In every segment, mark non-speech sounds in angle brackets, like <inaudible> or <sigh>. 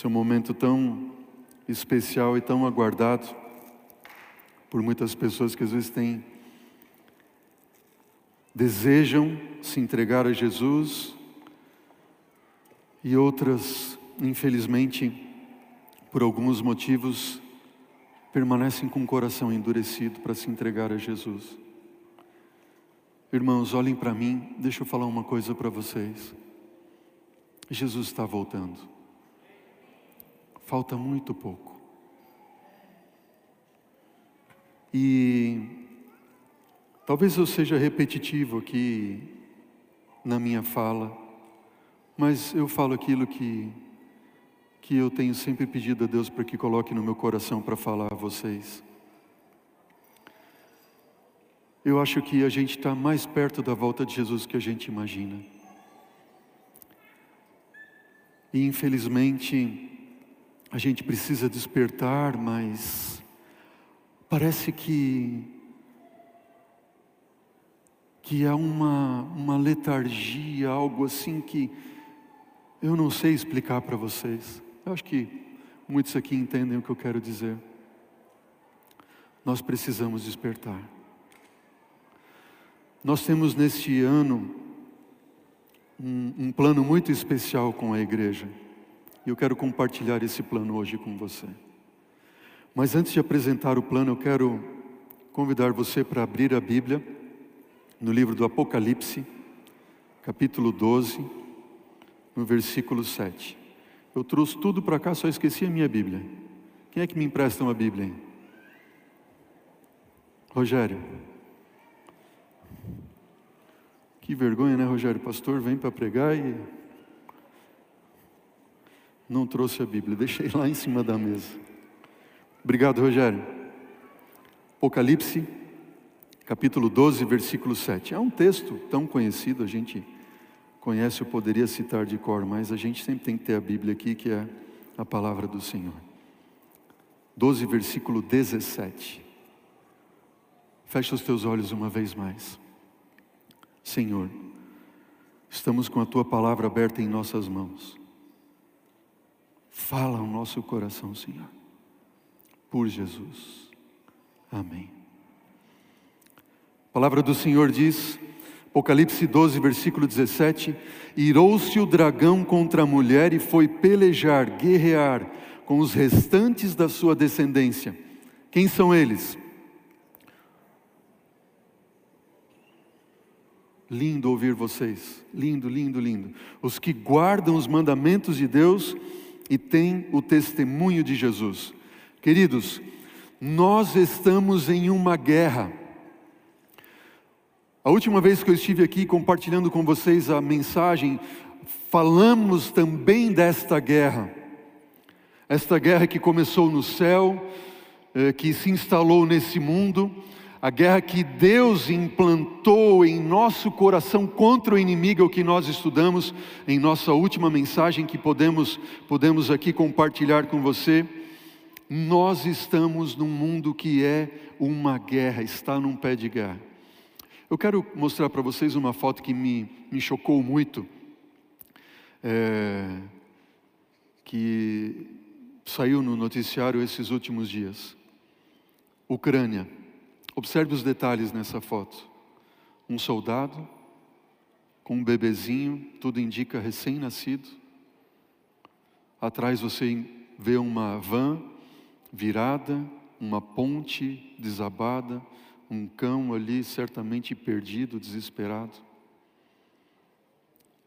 Esse é um momento tão especial e tão aguardado por muitas pessoas que às vezes têm desejam se entregar a Jesus e outras, infelizmente, por alguns motivos, permanecem com o coração endurecido para se entregar a Jesus. Irmãos, olhem para mim, deixa eu falar uma coisa para vocês. Jesus está voltando. Falta muito pouco. E talvez eu seja repetitivo aqui na minha fala, mas eu falo aquilo que, que eu tenho sempre pedido a Deus para que coloque no meu coração para falar a vocês. Eu acho que a gente está mais perto da volta de Jesus que a gente imagina. E infelizmente, a gente precisa despertar, mas parece que que há uma, uma letargia, algo assim que eu não sei explicar para vocês. Eu acho que muitos aqui entendem o que eu quero dizer. Nós precisamos despertar. Nós temos neste ano um, um plano muito especial com a igreja. E eu quero compartilhar esse plano hoje com você. Mas antes de apresentar o plano, eu quero convidar você para abrir a Bíblia no livro do Apocalipse, capítulo 12, no versículo 7. Eu trouxe tudo para cá, só esqueci a minha Bíblia. Quem é que me empresta uma Bíblia? Rogério. Que vergonha, né, Rogério? Pastor vem para pregar e não trouxe a Bíblia, deixei lá em cima da mesa. Obrigado, Rogério. Apocalipse, capítulo 12, versículo 7. É um texto tão conhecido, a gente conhece, eu poderia citar de cor, mas a gente sempre tem que ter a Bíblia aqui, que é a palavra do Senhor. 12, versículo 17. Fecha os teus olhos uma vez mais. Senhor, estamos com a tua palavra aberta em nossas mãos. Fala ao nosso coração, Senhor, por Jesus. Amém. A palavra do Senhor diz, Apocalipse 12, versículo 17: Irou-se o dragão contra a mulher e foi pelejar, guerrear com os restantes da sua descendência. Quem são eles? Lindo ouvir vocês, lindo, lindo, lindo. Os que guardam os mandamentos de Deus e têm o testemunho de Jesus. Queridos, nós estamos em uma guerra. A última vez que eu estive aqui compartilhando com vocês a mensagem, falamos também desta guerra. Esta guerra que começou no céu, eh, que se instalou nesse mundo, a guerra que Deus implantou em nosso coração contra o inimigo, é o que nós estudamos em nossa última mensagem que podemos, podemos aqui compartilhar com você. Nós estamos num mundo que é uma guerra, está num pé de guerra. Eu quero mostrar para vocês uma foto que me, me chocou muito, é, que saiu no noticiário esses últimos dias. Ucrânia. Observe os detalhes nessa foto. Um soldado com um bebezinho, tudo indica recém-nascido. Atrás você vê uma van virada, uma ponte desabada, um cão ali certamente perdido, desesperado.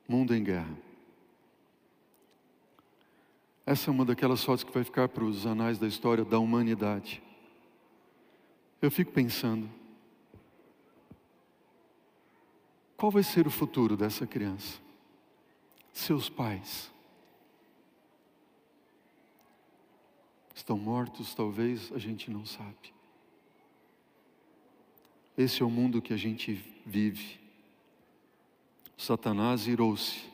Mundo em guerra. Essa é uma daquelas fotos que vai ficar para os anais da história da humanidade. Eu fico pensando, qual vai ser o futuro dessa criança? Seus pais estão mortos, talvez a gente não sabe. Esse é o mundo que a gente vive. Satanás irou-se,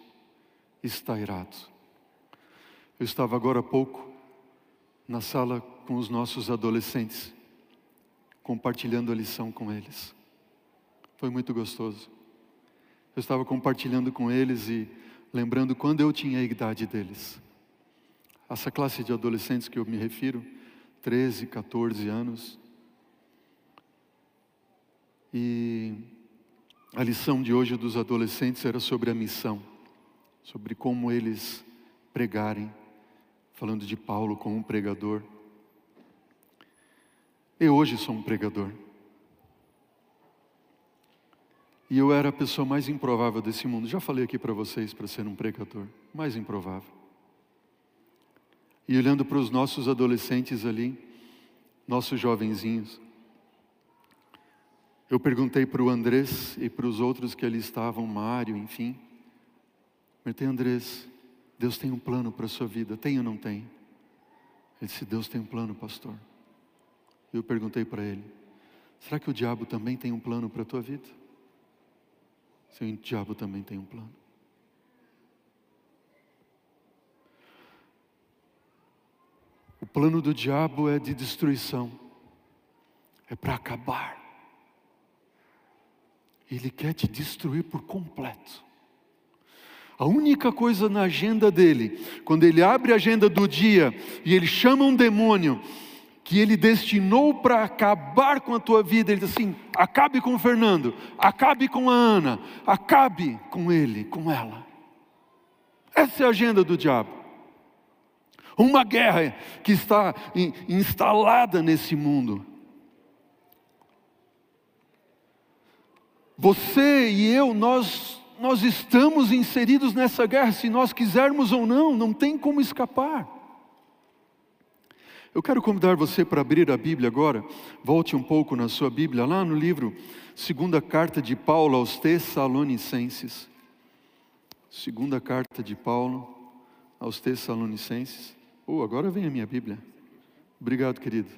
está irado. Eu estava agora há pouco na sala com os nossos adolescentes compartilhando a lição com eles. Foi muito gostoso. Eu estava compartilhando com eles e lembrando quando eu tinha a idade deles. essa classe de adolescentes que eu me refiro, 13, 14 anos. E a lição de hoje dos adolescentes era sobre a missão, sobre como eles pregarem, falando de Paulo como um pregador. Eu hoje sou um pregador. E eu era a pessoa mais improvável desse mundo. Já falei aqui para vocês para ser um pregador, mais improvável. E olhando para os nossos adolescentes ali, nossos jovenzinhos, eu perguntei para o Andrés e para os outros que ali estavam, Mário, enfim. Perguntei, Andrés, Deus tem um plano para a sua vida, tem ou não tem? Ele disse, Deus tem um plano, pastor. Eu perguntei para ele, será que o diabo também tem um plano para a tua vida? Sim, o diabo também tem um plano. O plano do diabo é de destruição, é para acabar. Ele quer te destruir por completo. A única coisa na agenda dele, quando ele abre a agenda do dia e ele chama um demônio que ele destinou para acabar com a tua vida, ele diz assim: acabe com o Fernando, acabe com a Ana, acabe com ele, com ela. Essa é a agenda do diabo. Uma guerra que está instalada nesse mundo. Você e eu, nós nós estamos inseridos nessa guerra, se nós quisermos ou não, não tem como escapar. Eu quero convidar você para abrir a Bíblia agora, volte um pouco na sua Bíblia, lá no livro, segunda carta de Paulo aos Tessalonicenses. Segunda carta de Paulo aos Tessalonicenses. Oh, agora vem a minha Bíblia. Obrigado, querido.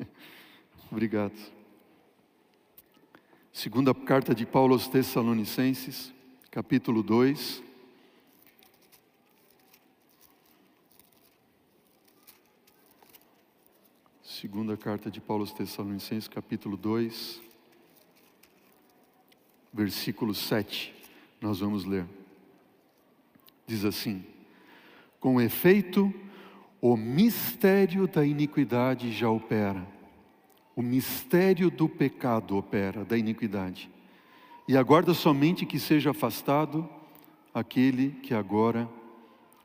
<laughs> Obrigado. Segunda carta de Paulo aos Tessalonicenses, capítulo 2. Segunda carta de Paulo aos Tessalonicenses, capítulo 2, versículo 7. Nós vamos ler. Diz assim: Com efeito, o mistério da iniquidade já opera o mistério do pecado opera, da iniquidade. E aguarda somente que seja afastado aquele que agora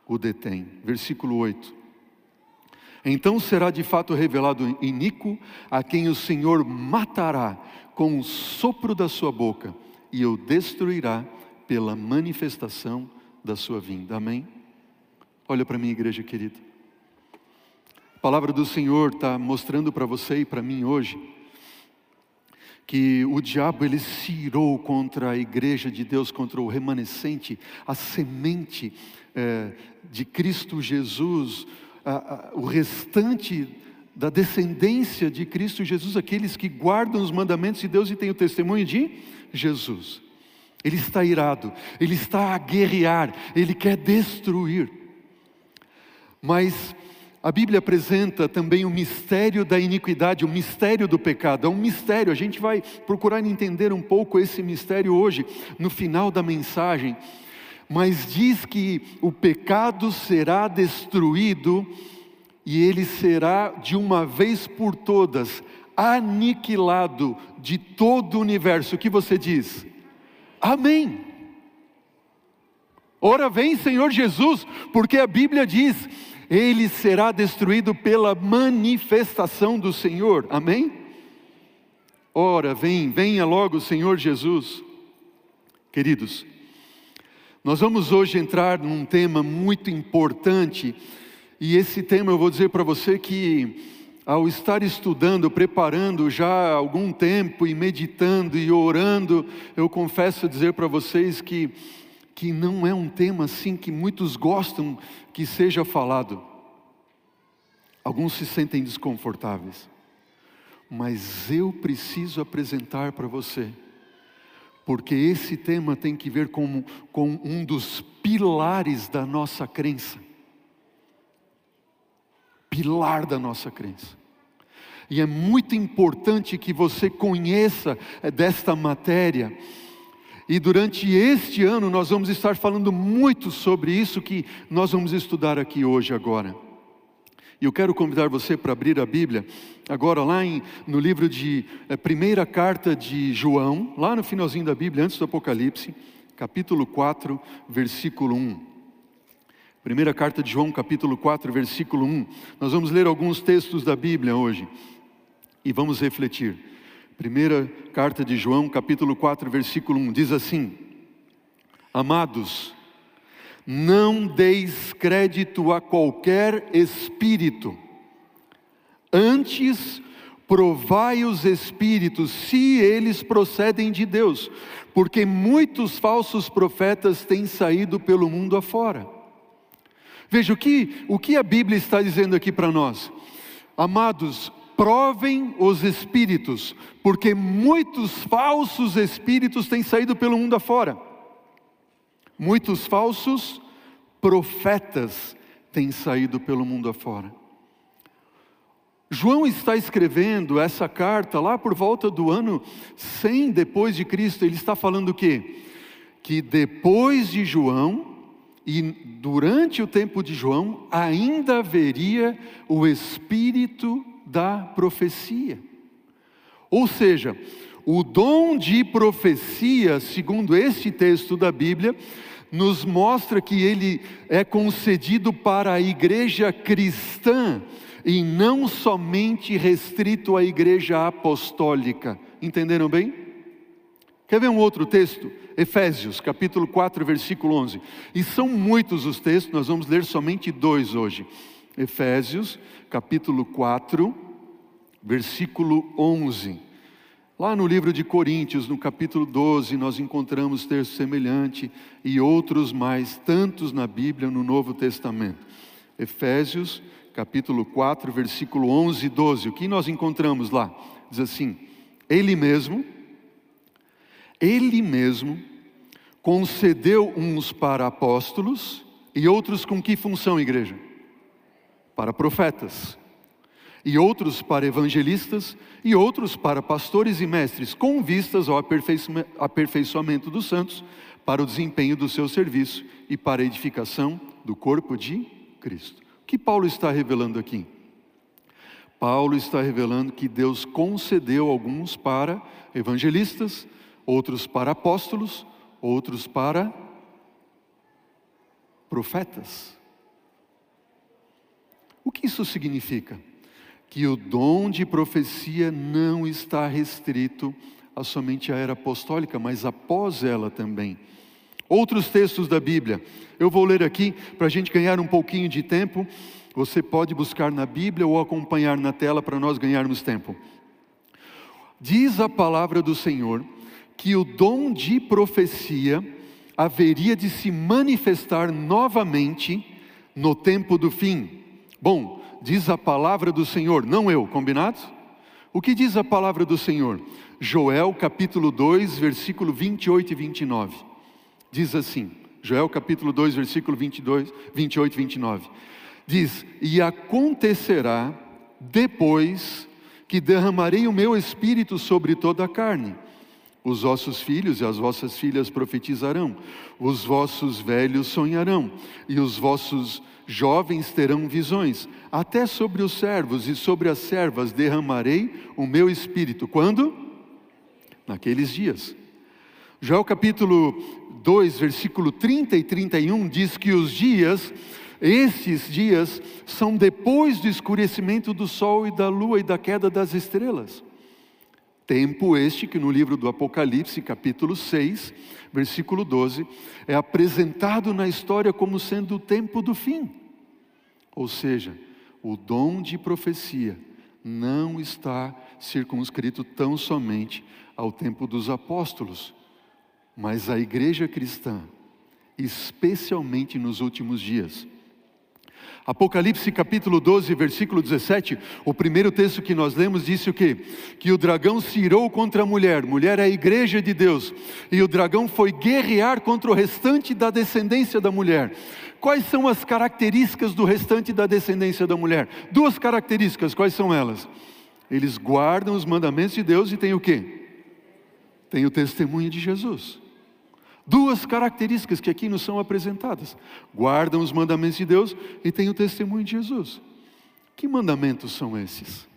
o detém. Versículo 8. Então será de fato revelado iníquo a quem o Senhor matará com o sopro da sua boca e o destruirá pela manifestação da sua vinda. Amém? Olha para mim, igreja querida. A palavra do Senhor está mostrando para você e para mim hoje que o diabo ele se irou contra a igreja de Deus, contra o remanescente, a semente é, de Cristo Jesus, a, a, o restante da descendência de Cristo Jesus, aqueles que guardam os mandamentos de Deus e têm o testemunho de Jesus. Ele está irado, ele está a guerrear, ele quer destruir. Mas a Bíblia apresenta também o mistério da iniquidade, o mistério do pecado. É um mistério, a gente vai procurar entender um pouco esse mistério hoje, no final da mensagem. Mas diz que o pecado será destruído e ele será de uma vez por todas aniquilado de todo o universo. O que você diz? Amém. Ora vem, Senhor Jesus, porque a Bíblia diz ele será destruído pela manifestação do Senhor. Amém? Ora, vem, venha logo, Senhor Jesus. Queridos, nós vamos hoje entrar num tema muito importante, e esse tema eu vou dizer para você que, ao estar estudando, preparando já há algum tempo e meditando e orando, eu confesso dizer para vocês que que não é um tema assim que muitos gostam que seja falado. Alguns se sentem desconfortáveis, mas eu preciso apresentar para você, porque esse tema tem que ver com, com um dos pilares da nossa crença pilar da nossa crença. E é muito importante que você conheça desta matéria E durante este ano nós vamos estar falando muito sobre isso que nós vamos estudar aqui hoje agora. E eu quero convidar você para abrir a Bíblia, agora lá em, no livro de é, primeira carta de João, lá no finalzinho da Bíblia, antes do Apocalipse, capítulo 4, versículo 1. Primeira carta de João, capítulo 4, versículo 1. Nós vamos ler alguns textos da Bíblia hoje e vamos refletir. Primeira carta de João, capítulo 4, versículo 1, diz assim: Amados, não deis crédito a qualquer espírito, antes provai os espíritos, se eles procedem de Deus, porque muitos falsos profetas têm saído pelo mundo afora. Veja o que, o que a Bíblia está dizendo aqui para nós. Amados, provem os espíritos, porque muitos falsos espíritos têm saído pelo mundo afora. Muitos falsos profetas têm saído pelo mundo afora. João está escrevendo essa carta lá por volta do ano 100 depois de Cristo. Ele está falando o quê? Que depois de João e durante o tempo de João ainda haveria o espírito da profecia. Ou seja, o dom de profecia, segundo este texto da Bíblia, nos mostra que ele é concedido para a igreja cristã e não somente restrito à igreja apostólica. Entenderam bem? Quer ver um outro texto? Efésios, capítulo 4, versículo 11. E são muitos os textos, nós vamos ler somente dois hoje. Efésios, capítulo 4, versículo 11. Lá no livro de Coríntios, no capítulo 12, nós encontramos texto semelhante e outros mais, tantos na Bíblia, no Novo Testamento. Efésios, capítulo 4, versículo 11 e 12. O que nós encontramos lá? Diz assim: Ele mesmo, Ele mesmo concedeu uns para apóstolos e outros com que função, igreja? para profetas, e outros para evangelistas, e outros para pastores e mestres, com vistas ao aperfeiçoamento dos santos, para o desempenho do seu serviço e para a edificação do corpo de Cristo. O que Paulo está revelando aqui? Paulo está revelando que Deus concedeu alguns para evangelistas, outros para apóstolos, outros para profetas. O que isso significa? Que o dom de profecia não está restrito a somente a era apostólica, mas após ela também. Outros textos da Bíblia, eu vou ler aqui para a gente ganhar um pouquinho de tempo. Você pode buscar na Bíblia ou acompanhar na tela para nós ganharmos tempo. Diz a palavra do Senhor que o dom de profecia haveria de se manifestar novamente no tempo do fim. Bom, diz a palavra do Senhor, não eu, combinado? O que diz a palavra do Senhor? Joel capítulo 2, versículo 28 e 29. Diz assim: Joel capítulo 2, versículo 22, 28 e 29. Diz: E acontecerá depois que derramarei o meu espírito sobre toda a carne. Os vossos filhos e as vossas filhas profetizarão, os vossos velhos sonharão, e os vossos Jovens terão visões, até sobre os servos e sobre as servas derramarei o meu espírito. Quando? Naqueles dias. O capítulo 2, versículo 30 e 31 diz que os dias, esses dias, são depois do escurecimento do sol e da lua e da queda das estrelas. Tempo este que no livro do Apocalipse, capítulo 6, versículo 12, é apresentado na história como sendo o tempo do fim. Ou seja, o dom de profecia não está circunscrito tão somente ao tempo dos apóstolos, mas à igreja cristã, especialmente nos últimos dias. Apocalipse capítulo 12, versículo 17, o primeiro texto que nós lemos disse o quê? Que o dragão se irou contra a mulher, mulher é a igreja de Deus, e o dragão foi guerrear contra o restante da descendência da mulher. Quais são as características do restante da descendência da mulher? Duas características, quais são elas? Eles guardam os mandamentos de Deus e tem o quê? Tem o testemunho de Jesus. Duas características que aqui nos são apresentadas: guardam os mandamentos de Deus e têm o testemunho de Jesus. Que mandamentos são esses?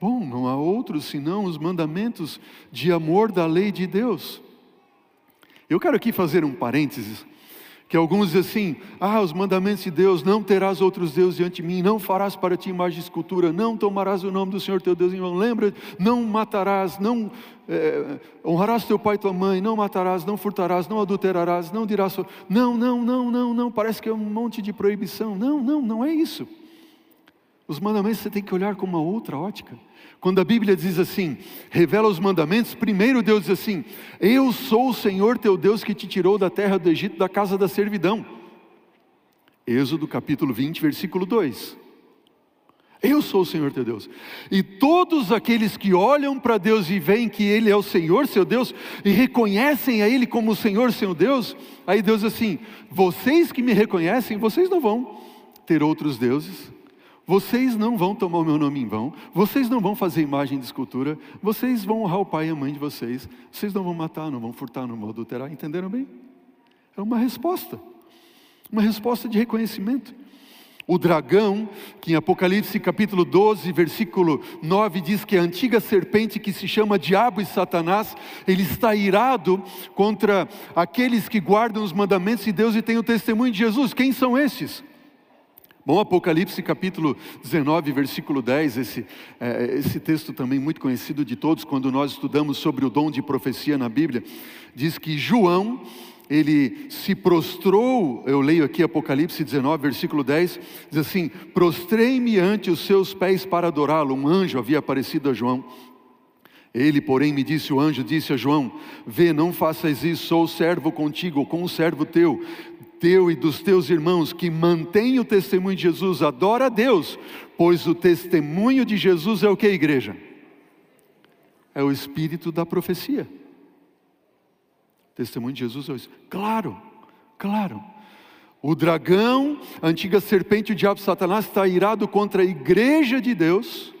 Bom, não há outros senão os mandamentos de amor da lei de Deus. Eu quero aqui fazer um parênteses, que alguns dizem assim: ah, os mandamentos de Deus, não terás outros deuses diante de mim, não farás para ti imagem de escultura, não tomarás o nome do Senhor teu Deus em vão, lembra, não matarás, não é, honrarás teu pai e tua mãe, não matarás, não furtarás, não adulterarás, não dirás, não, não, não, não, não, parece que é um monte de proibição, não, não, não é isso. Os mandamentos você tem que olhar com uma outra ótica. Quando a Bíblia diz assim, revela os mandamentos, primeiro Deus diz assim: Eu sou o Senhor teu Deus que te tirou da terra do Egito, da casa da servidão. Êxodo capítulo 20, versículo 2. Eu sou o Senhor teu Deus. E todos aqueles que olham para Deus e veem que Ele é o Senhor, seu Deus, e reconhecem a Ele como o Senhor, seu Deus, aí Deus diz assim: vocês que me reconhecem, vocês não vão ter outros deuses, vocês não vão tomar o meu nome em vão, vocês não vão fazer imagem de escultura, vocês vão honrar o pai e a mãe de vocês, vocês não vão matar, não vão furtar, não vão adulterar, entenderam bem? É uma resposta, uma resposta de reconhecimento. O dragão, que em Apocalipse capítulo 12, versículo 9 diz que a antiga serpente que se chama Diabo e Satanás, ele está irado contra aqueles que guardam os mandamentos de Deus e têm o testemunho de Jesus. Quem são esses? Bom, Apocalipse capítulo 19, versículo 10, esse, é, esse texto também muito conhecido de todos, quando nós estudamos sobre o dom de profecia na Bíblia, diz que João, ele se prostrou, eu leio aqui Apocalipse 19, versículo 10, diz assim: Prostrei-me ante os seus pés para adorá-lo. Um anjo havia aparecido a João. Ele, porém, me disse: O anjo disse a João: Vê, não faças isso, sou servo contigo, com o servo teu teu e dos teus irmãos que mantém o testemunho de Jesus, adora a Deus, pois o testemunho de Jesus é o que, igreja? É o espírito da profecia. Testemunho de Jesus é isso. Claro, claro. O dragão, a antiga serpente, o diabo Satanás, está irado contra a igreja de Deus,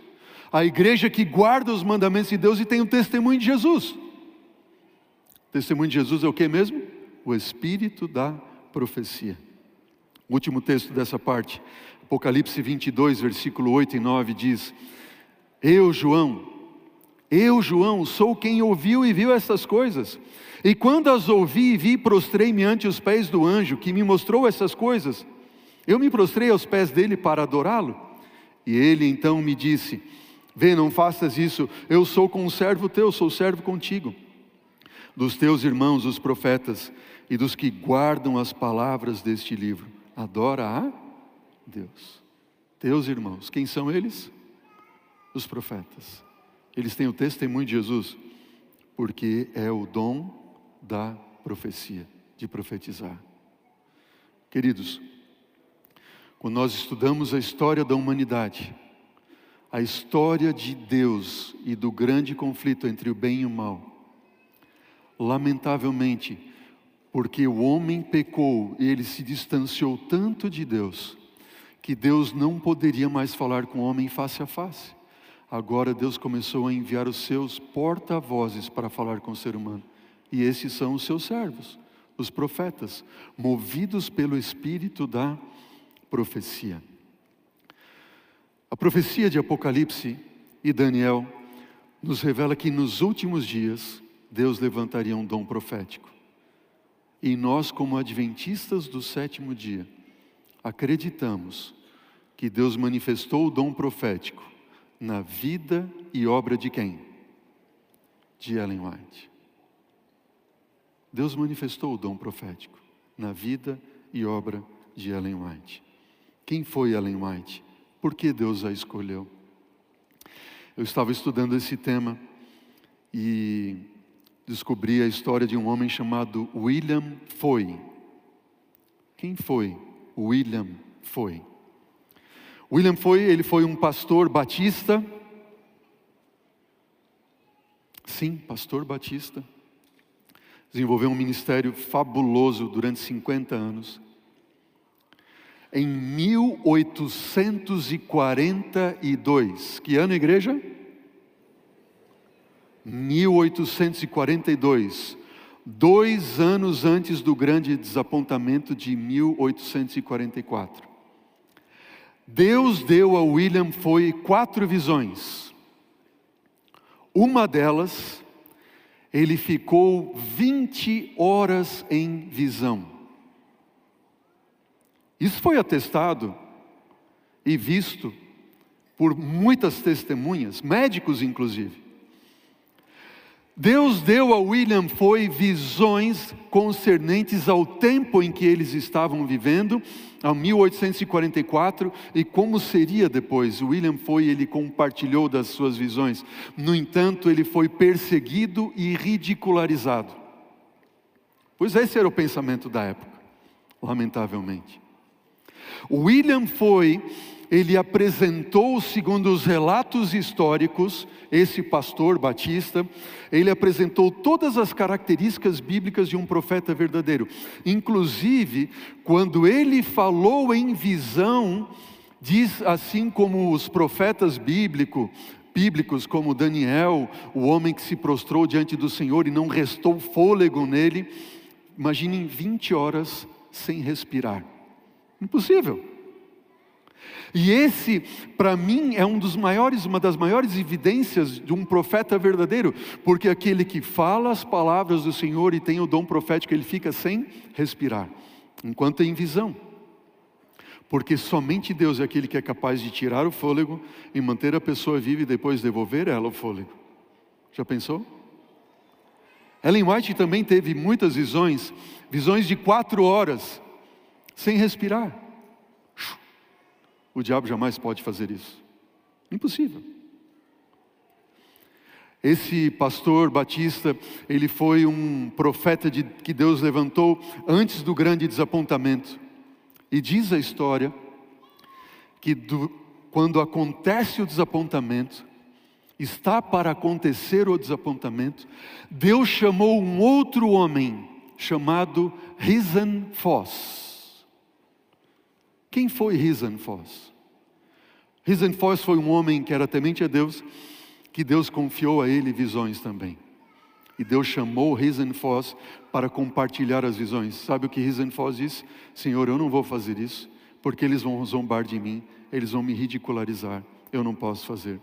a igreja que guarda os mandamentos de Deus e tem o testemunho de Jesus. O testemunho de Jesus é o que mesmo? O espírito da profecia profecia. O último texto dessa parte, Apocalipse 22, versículo 8 e 9 diz: Eu, João, eu, João, sou quem ouviu e viu essas coisas. E quando as ouvi e vi, prostrei-me ante os pés do anjo que me mostrou essas coisas. Eu me prostrei aos pés dele para adorá-lo. E ele então me disse: Vê, não faças isso, eu sou com um servo teu, sou servo contigo. Dos teus irmãos, os profetas, e dos que guardam as palavras deste livro. Adora a Deus. Teus irmãos, quem são eles? Os profetas. Eles têm o testemunho de Jesus, porque é o dom da profecia, de profetizar. Queridos, quando nós estudamos a história da humanidade, a história de Deus e do grande conflito entre o bem e o mal, lamentavelmente, porque o homem pecou e ele se distanciou tanto de Deus, que Deus não poderia mais falar com o homem face a face. Agora Deus começou a enviar os seus porta-vozes para falar com o ser humano. E esses são os seus servos, os profetas, movidos pelo espírito da profecia. A profecia de Apocalipse e Daniel nos revela que nos últimos dias Deus levantaria um dom profético. E nós, como adventistas do sétimo dia, acreditamos que Deus manifestou o dom profético na vida e obra de quem? De Ellen White. Deus manifestou o dom profético na vida e obra de Ellen White. Quem foi Ellen White? Por que Deus a escolheu? Eu estava estudando esse tema e descobri a história de um homem chamado William Foy. Quem foi William Foy? William Foy, ele foi um pastor batista. Sim, pastor batista. Desenvolveu um ministério fabuloso durante 50 anos. Em 1842, que ano, igreja? 1842, dois anos antes do grande desapontamento de 1844. Deus deu a William foi quatro visões. Uma delas, ele ficou 20 horas em visão. Isso foi atestado e visto por muitas testemunhas, médicos inclusive. Deus deu a William foi visões concernentes ao tempo em que eles estavam vivendo, a 1844, e como seria depois. William foi, ele compartilhou das suas visões. No entanto, ele foi perseguido e ridicularizado. Pois esse era o pensamento da época, lamentavelmente. William foi ele apresentou, segundo os relatos históricos, esse pastor batista, ele apresentou todas as características bíblicas de um profeta verdadeiro. Inclusive, quando ele falou em visão, diz assim como os profetas bíblicos, bíblicos como Daniel, o homem que se prostrou diante do Senhor e não restou fôlego nele, imaginem 20 horas sem respirar. Impossível. E esse, para mim, é um dos maiores, uma das maiores evidências de um profeta verdadeiro, porque aquele que fala as palavras do Senhor e tem o dom profético, ele fica sem respirar, enquanto tem visão. Porque somente Deus é aquele que é capaz de tirar o fôlego e manter a pessoa viva e depois devolver ela o fôlego. Já pensou? Ellen White também teve muitas visões, visões de quatro horas, sem respirar. O diabo jamais pode fazer isso. Impossível. Esse pastor batista, ele foi um profeta de, que Deus levantou antes do grande desapontamento. E diz a história que do, quando acontece o desapontamento, está para acontecer o desapontamento, Deus chamou um outro homem chamado Risen Foss. Quem foi Risenfoss? Risenfoss foi um homem que era temente a Deus, que Deus confiou a ele visões também. E Deus chamou Risenfoss para compartilhar as visões. Sabe o que Risenfoss disse? Senhor, eu não vou fazer isso, porque eles vão zombar de mim, eles vão me ridicularizar. Eu não posso fazer.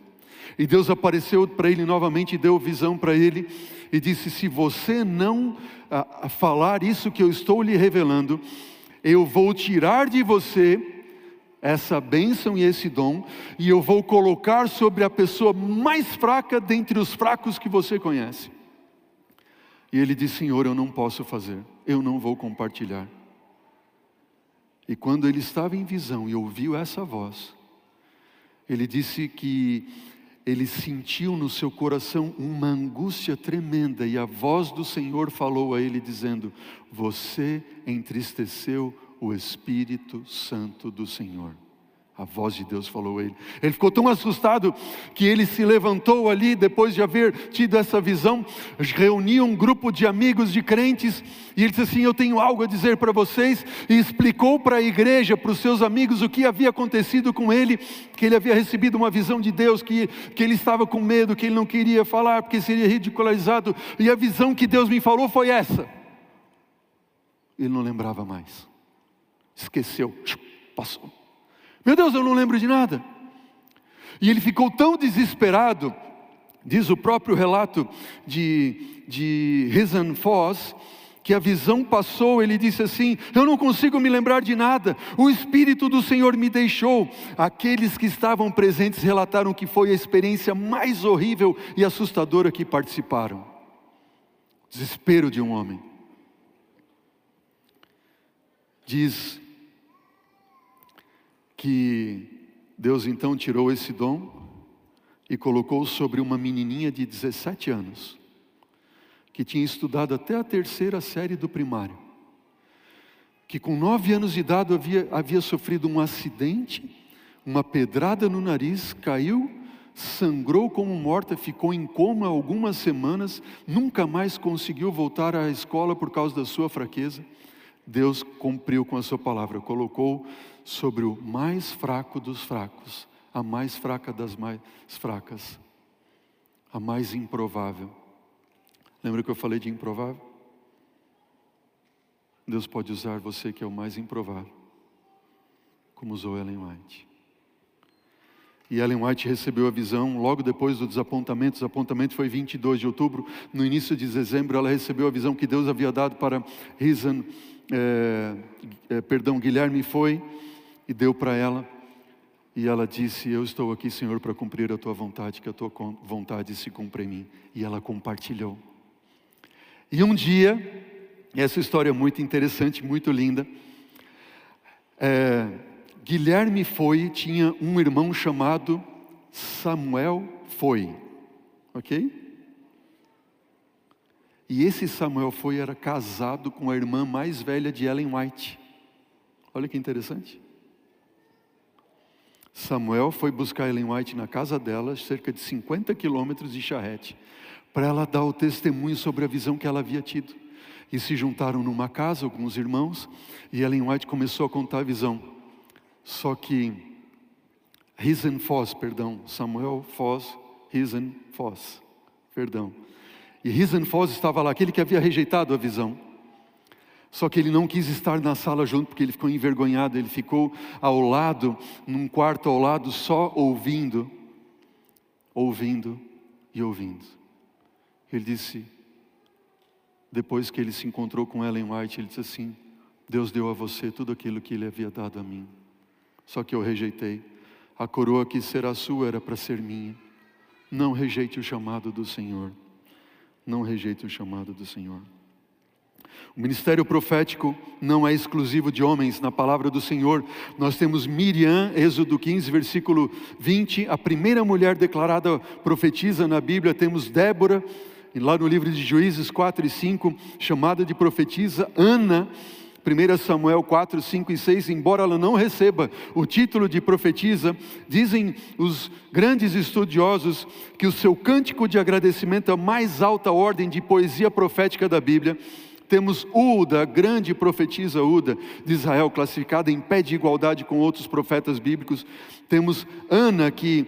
E Deus apareceu para ele novamente deu visão para ele e disse: Se você não a, a falar isso que eu estou lhe revelando, eu vou tirar de você essa bênção e esse dom, e eu vou colocar sobre a pessoa mais fraca dentre os fracos que você conhece. E ele disse: Senhor, eu não posso fazer, eu não vou compartilhar. E quando ele estava em visão e ouviu essa voz, ele disse que ele sentiu no seu coração uma angústia tremenda, e a voz do Senhor falou a ele, dizendo: Você entristeceu o Espírito Santo do Senhor. A voz de Deus falou a ele. Ele ficou tão assustado que ele se levantou ali, depois de haver tido essa visão, reuniu um grupo de amigos de crentes, e ele disse assim: Eu tenho algo a dizer para vocês, e explicou para a igreja, para os seus amigos, o que havia acontecido com ele, que ele havia recebido uma visão de Deus, que, que ele estava com medo, que ele não queria falar, porque seria ridicularizado, e a visão que Deus me falou foi essa. Ele não lembrava mais, esqueceu, passou. Meu Deus, eu não lembro de nada. E ele ficou tão desesperado, diz o próprio relato de, de Rizan Foss, que a visão passou, ele disse assim: Eu não consigo me lembrar de nada, o Espírito do Senhor me deixou. Aqueles que estavam presentes relataram que foi a experiência mais horrível e assustadora que participaram. Desespero de um homem. Diz que Deus então tirou esse dom e colocou sobre uma menininha de 17 anos, que tinha estudado até a terceira série do primário, que com nove anos de idade havia, havia sofrido um acidente, uma pedrada no nariz, caiu, sangrou como morta, ficou em coma algumas semanas, nunca mais conseguiu voltar à escola por causa da sua fraqueza. Deus cumpriu com a sua palavra, colocou sobre o mais fraco dos fracos, a mais fraca das mais fracas, a mais improvável. Lembra que eu falei de improvável? Deus pode usar você que é o mais improvável, como usou Ellen White. E Ellen White recebeu a visão logo depois do desapontamento. O desapontamento foi 22 de outubro. No início de dezembro, ela recebeu a visão que Deus havia dado para Rizan, é, é, perdão, Guilherme foi e deu para ela. E ela disse: Eu estou aqui, Senhor, para cumprir a tua vontade, que a tua vontade se cumpra em mim. E ela compartilhou. E um dia, essa história é muito interessante, muito linda. É, Guilherme foi, tinha um irmão chamado Samuel Foi, ok? E esse Samuel Foi era casado com a irmã mais velha de Ellen White. Olha que interessante. Samuel foi buscar Ellen White na casa dela, cerca de 50 quilômetros de charrete, para ela dar o testemunho sobre a visão que ela havia tido. E se juntaram numa casa, alguns irmãos, e Ellen White começou a contar a visão. Só que Risen Foss, perdão, Samuel Foss, Risen Foss, perdão. E Risen Foss estava lá, aquele que havia rejeitado a visão. Só que ele não quis estar na sala junto, porque ele ficou envergonhado, ele ficou ao lado, num quarto ao lado, só ouvindo, ouvindo e ouvindo. Ele disse, depois que ele se encontrou com Ellen White, ele disse assim: Deus deu a você tudo aquilo que ele havia dado a mim, só que eu rejeitei. A coroa que será sua era para ser minha. Não rejeite o chamado do Senhor. Não rejeite o chamado do Senhor. O ministério profético não é exclusivo de homens, na palavra do Senhor. Nós temos Miriam, Êxodo 15, versículo 20, a primeira mulher declarada profetisa na Bíblia. Temos Débora, lá no livro de Juízes 4 e 5, chamada de profetisa, Ana. 1 Samuel 4, 5 e 6, embora ela não receba o título de profetisa, dizem os grandes estudiosos que o seu cântico de agradecimento é a mais alta ordem de poesia profética da Bíblia. Temos Uda, a grande profetisa Uda de Israel, classificada em pé de igualdade com outros profetas bíblicos. Temos Ana, que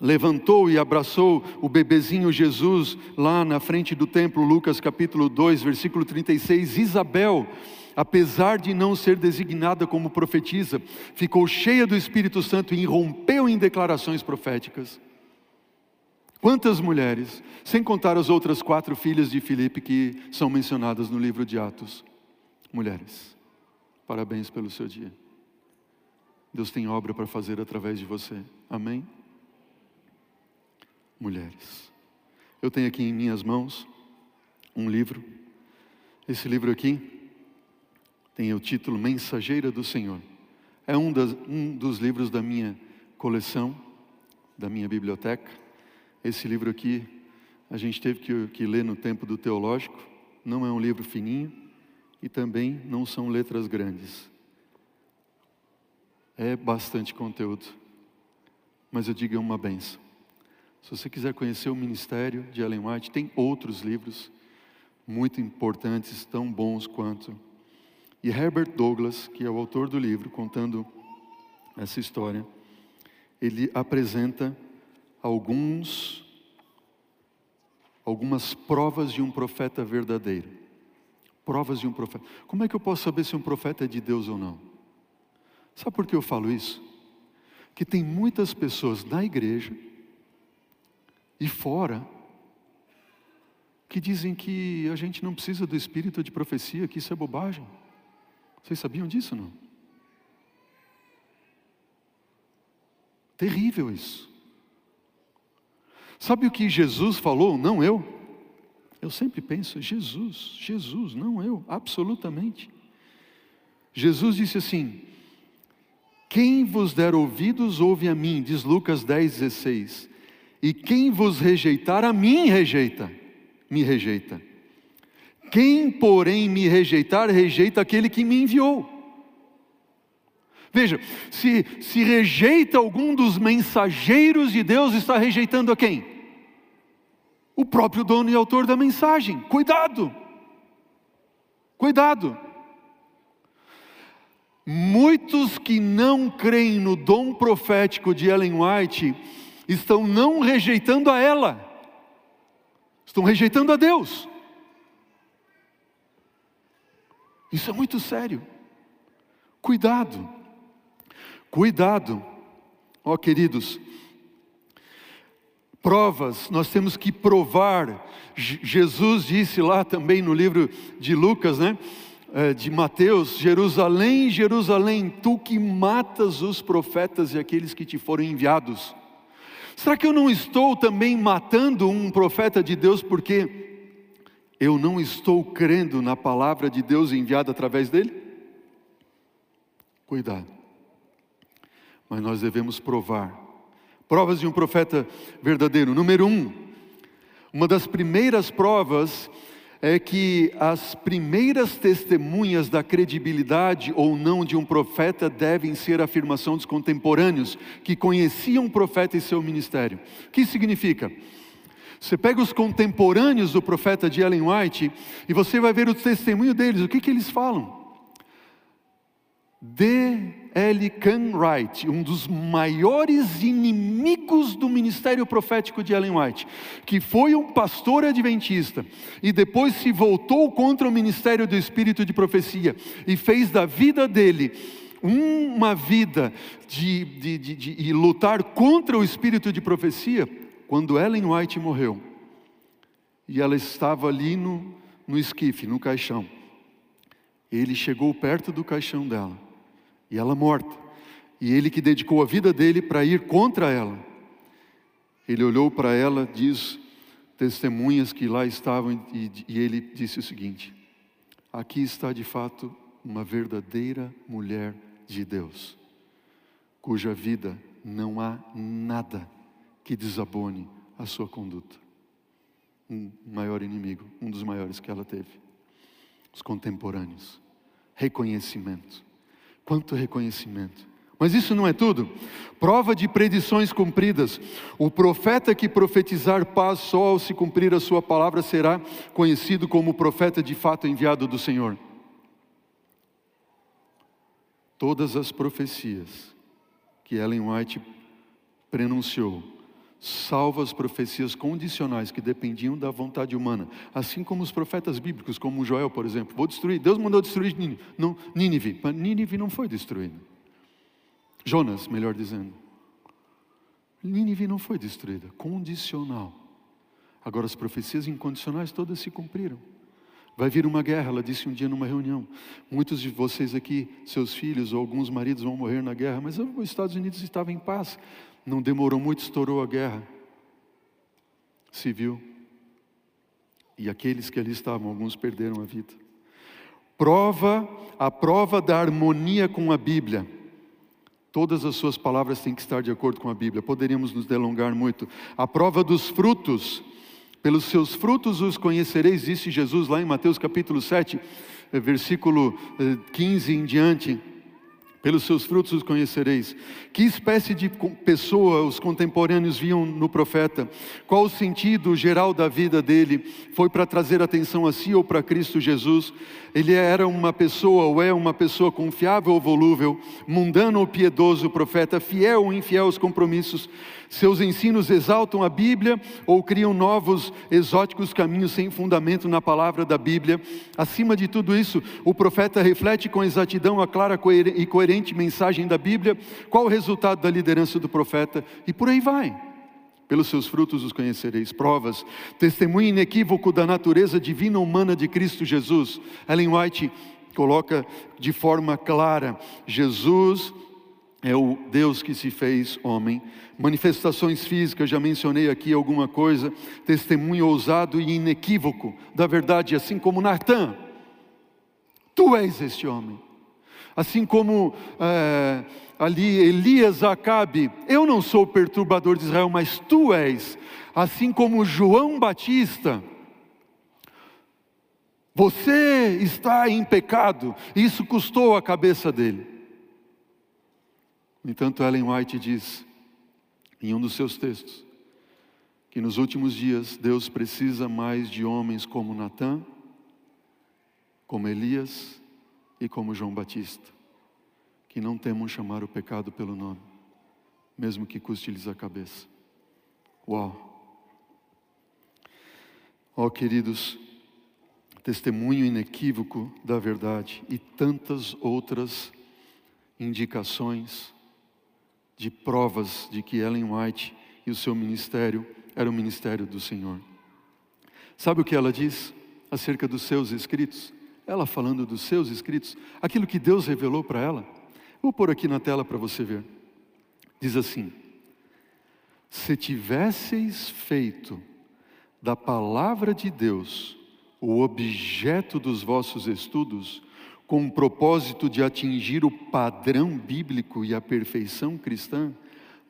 levantou e abraçou o bebezinho Jesus lá na frente do templo, Lucas capítulo 2, versículo 36. Isabel, apesar de não ser designada como profetisa, ficou cheia do Espírito Santo e irrompeu em declarações proféticas. Quantas mulheres, sem contar as outras quatro filhas de Filipe que são mencionadas no livro de Atos? Mulheres, parabéns pelo seu dia. Deus tem obra para fazer através de você. Amém? Mulheres. Eu tenho aqui em minhas mãos um livro. Esse livro aqui tem o título Mensageira do Senhor. É um, das, um dos livros da minha coleção, da minha biblioteca. Esse livro aqui, a gente teve que, que ler no tempo do teológico, não é um livro fininho e também não são letras grandes. É bastante conteúdo, mas eu digo é uma benção. Se você quiser conhecer o ministério de Ellen White, tem outros livros muito importantes, tão bons quanto. E Herbert Douglas, que é o autor do livro, contando essa história, ele apresenta alguns algumas provas de um profeta verdadeiro. Provas de um profeta. Como é que eu posso saber se um profeta é de Deus ou não? Sabe por que eu falo isso? Que tem muitas pessoas na igreja e fora que dizem que a gente não precisa do espírito de profecia, que isso é bobagem. Vocês sabiam disso não? Terrível isso. Sabe o que Jesus falou? Não eu. Eu sempre penso, Jesus, Jesus, não eu, absolutamente. Jesus disse assim: Quem vos der ouvidos, ouve a mim, diz Lucas 10, 16. E quem vos rejeitar, a mim rejeita, me rejeita. Quem, porém, me rejeitar, rejeita aquele que me enviou. Veja, se, se rejeita algum dos mensageiros de Deus, está rejeitando a quem? O próprio dono e autor da mensagem. Cuidado! Cuidado! Muitos que não creem no dom profético de Ellen White estão não rejeitando a ela, estão rejeitando a Deus. Isso é muito sério. Cuidado, cuidado. Ó oh, queridos, provas, nós temos que provar. Jesus disse lá também no livro de Lucas, né? É, de Mateus, Jerusalém, Jerusalém, tu que matas os profetas e aqueles que te foram enviados. Será que eu não estou também matando um profeta de Deus porque eu não estou crendo na palavra de Deus enviada através dele? Cuidado. Mas nós devemos provar. Provas de um profeta verdadeiro. Número um, uma das primeiras provas é que as primeiras testemunhas da credibilidade ou não de um profeta devem ser a afirmação dos contemporâneos que conheciam o profeta e seu ministério. O que significa? Você pega os contemporâneos do profeta de Ellen White e você vai ver o testemunho deles, o que, que eles falam? D. L. Wright, um dos maiores inimigos do ministério profético de Ellen White, que foi um pastor adventista e depois se voltou contra o ministério do Espírito de profecia e fez da vida dele uma vida de, de, de, de lutar contra o Espírito de profecia, quando Ellen White morreu, e ela estava ali no, no esquife, no caixão, ele chegou perto do caixão dela, e ela morta, e ele que dedicou a vida dele para ir contra ela, ele olhou para ela, diz testemunhas que lá estavam, e, e ele disse o seguinte: aqui está de fato uma verdadeira mulher de Deus, cuja vida não há nada que desabone a sua conduta. Um maior inimigo, um dos maiores que ela teve. Os contemporâneos. Reconhecimento. Quanto reconhecimento. Mas isso não é tudo. Prova de predições cumpridas. O profeta que profetizar paz só ao se cumprir a sua palavra será conhecido como profeta de fato enviado do Senhor. Todas as profecias que Ellen White prenunciou salvo as profecias condicionais que dependiam da vontade humana, assim como os profetas bíblicos, como Joel, por exemplo. Vou destruir, Deus mandou destruir Nínive, mas Nínive não foi destruída. Jonas, melhor dizendo. Nínive não foi destruída, condicional. Agora as profecias incondicionais todas se cumpriram. Vai vir uma guerra, ela disse um dia numa reunião. Muitos de vocês aqui, seus filhos ou alguns maridos vão morrer na guerra, mas os Estados Unidos estavam em paz. Não demorou muito, estourou a guerra civil. E aqueles que ali estavam, alguns perderam a vida. Prova, a prova da harmonia com a Bíblia. Todas as suas palavras têm que estar de acordo com a Bíblia. Poderíamos nos delongar muito. A prova dos frutos. Pelos seus frutos os conhecereis, disse Jesus lá em Mateus capítulo 7, eh, versículo 15 eh, em diante. Pelos seus frutos os conhecereis. Que espécie de pessoa os contemporâneos viam no profeta? Qual o sentido geral da vida dele? Foi para trazer atenção a si ou para Cristo Jesus? Ele era uma pessoa ou é uma pessoa confiável ou volúvel, mundano ou piedoso, profeta, fiel ou infiel aos compromissos? Seus ensinos exaltam a Bíblia ou criam novos exóticos caminhos sem fundamento na palavra da Bíblia? Acima de tudo isso, o profeta reflete com exatidão a clara e coerente mensagem da Bíblia? Qual o resultado da liderança do profeta? E por aí vai. Pelos seus frutos os conhecereis. Provas, testemunho inequívoco da natureza divina humana de Cristo Jesus. Ellen White coloca de forma clara: Jesus é o Deus que se fez homem. Manifestações físicas, já mencionei aqui alguma coisa. Testemunho ousado e inequívoco da verdade, assim como Natan. Tu és este homem. Assim como é, ali Elias Acabe, eu não sou o perturbador de Israel, mas tu és. Assim como João Batista, você está em pecado, isso custou a cabeça dele. No entanto, Ellen White diz, em um dos seus textos, que nos últimos dias Deus precisa mais de homens como Natã, como Elias e como João Batista, que não temam chamar o pecado pelo nome, mesmo que custe-lhes a cabeça. Uau! Ó oh, queridos, testemunho inequívoco da verdade e tantas outras indicações de provas de que Ellen White e o seu ministério era o ministério do Senhor. Sabe o que ela diz acerca dos seus escritos? Ela falando dos seus escritos, aquilo que Deus revelou para ela. Vou pôr aqui na tela para você ver. Diz assim: Se tivesseis feito da palavra de Deus o objeto dos vossos estudos, com o propósito de atingir o padrão bíblico e a perfeição cristã,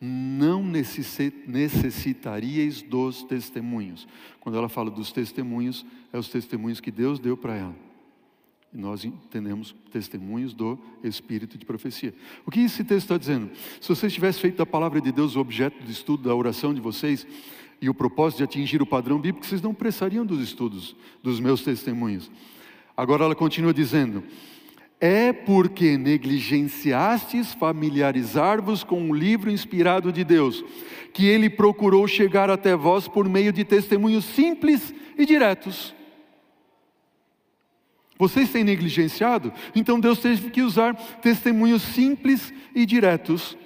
não necessitaríeis dos testemunhos. Quando ela fala dos testemunhos, é os testemunhos que Deus deu para ela. E nós entendemos testemunhos do Espírito de profecia. O que esse texto está dizendo? Se vocês tivessem feito da palavra de Deus o objeto de estudo da oração de vocês e o propósito de atingir o padrão bíblico, vocês não prestariam dos estudos dos meus testemunhos. Agora ela continua dizendo: é porque negligenciastes familiarizar-vos com o livro inspirado de Deus, que ele procurou chegar até vós por meio de testemunhos simples e diretos vocês têm negligenciado? Então Deus teve que usar testemunhos simples e diretos,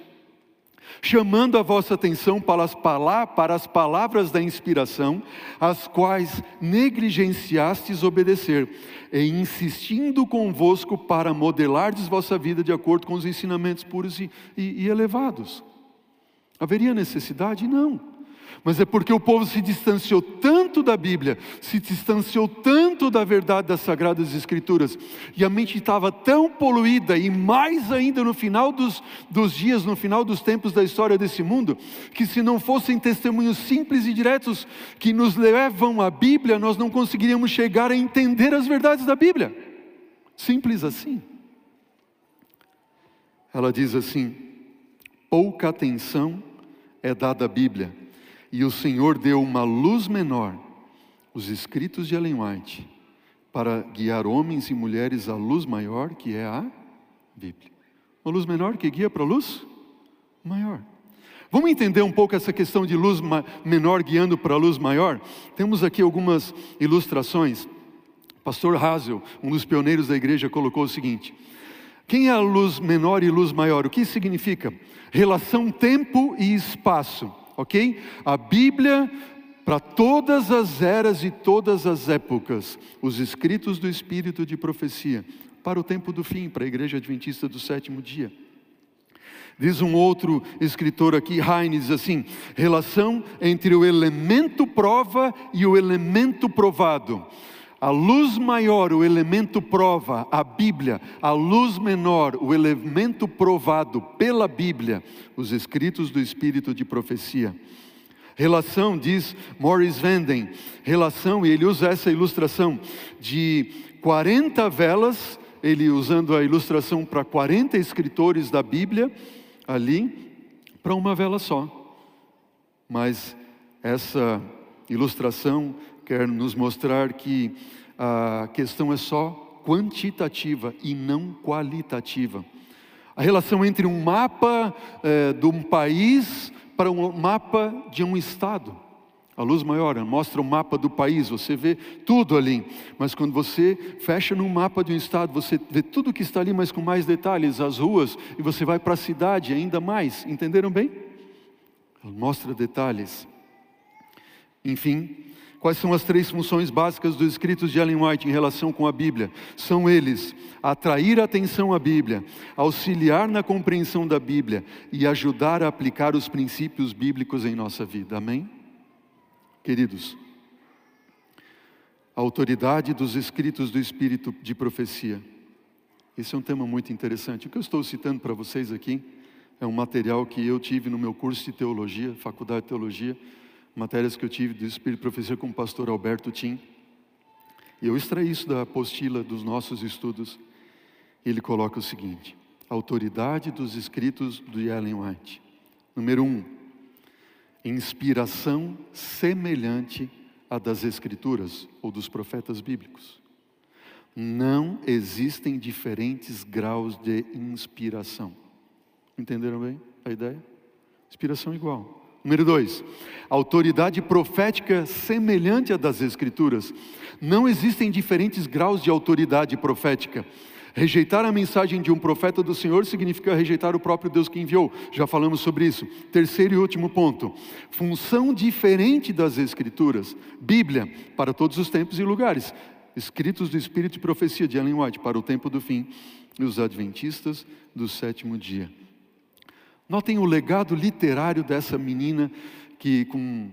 chamando a vossa atenção para as, palavras da inspiração, as quais negligenciastes obedecer, e insistindo convosco para modelardes vossa vida de acordo com os ensinamentos puros e, e elevados. Haveria necessidade? Não mas é porque o povo se distanciou tanto da Bíblia, se distanciou tanto da verdade das Sagradas Escrituras, e a mente estava tão poluída, e mais ainda no final dos, dos dias, no final dos tempos da história desse mundo, que se não fossem testemunhos simples e diretos que nos levam à Bíblia, nós não conseguiríamos chegar a entender as verdades da Bíblia. Simples assim. Ela diz assim: pouca atenção é dada à Bíblia e o Senhor deu uma luz menor, os escritos de Ellen White, para guiar homens e mulheres à luz maior, que é a Bíblia. Uma luz menor que guia para a luz maior. Vamos entender um pouco essa questão de luz menor guiando para a luz maior? Temos aqui algumas ilustrações. Pastor Hazel, um dos pioneiros da igreja, colocou o seguinte: quem é a luz menor e luz maior? O que significa? Relação tempo e espaço ok? A Bíblia para todas as eras e todas as épocas, os escritos do Espírito de profecia, para o tempo do fim, para a Igreja Adventista do sétimo dia. Diz um outro escritor aqui, Heinz, assim: relação entre o elemento prova e o elemento provado. A luz maior, o elemento prova, a Bíblia, a luz menor, o elemento provado pela Bíblia, os escritos do Espírito de profecia. Relação, diz Morris Vanden, relação, e ele usa essa ilustração de 40 velas, ele usando a ilustração para 40 escritores da Bíblia, ali, para uma vela só. Mas essa ilustração quer nos mostrar que a questão é só quantitativa e não qualitativa. A relação entre um mapa é, de um país para um mapa de um estado. A luz maior mostra o mapa do país, você vê tudo ali. Mas quando você fecha num mapa de um estado, você vê tudo que está ali, mas com mais detalhes, as ruas, e você vai para a cidade ainda mais. Entenderam bem? Ela mostra detalhes. Enfim, quais são as três funções básicas dos escritos de Ellen White em relação com a Bíblia? São eles: atrair a atenção à Bíblia, auxiliar na compreensão da Bíblia e ajudar a aplicar os princípios bíblicos em nossa vida. Amém? Queridos, a autoridade dos escritos do Espírito de profecia. Esse é um tema muito interessante. O que eu estou citando para vocês aqui é um material que eu tive no meu curso de teologia, faculdade de teologia matérias que eu tive do Espírito de Profecia com o pastor Alberto Tim. E eu extraí isso da apostila dos nossos estudos. Ele coloca o seguinte: autoridade dos escritos do Ellen White. Número um, inspiração semelhante à das Escrituras ou dos profetas bíblicos. Não existem diferentes graus de inspiração. Entenderam bem a ideia? Inspiração igual Número dois, autoridade profética semelhante à das Escrituras. Não existem diferentes graus de autoridade profética. Rejeitar a mensagem de um profeta do Senhor significa rejeitar o próprio Deus que enviou. Já falamos sobre isso. Terceiro e último ponto: função diferente das Escrituras. Bíblia, para todos os tempos e lugares. Escritos do Espírito e Profecia de Ellen White, para o tempo do fim. E os Adventistas do sétimo dia. Notem o legado literário dessa menina que, com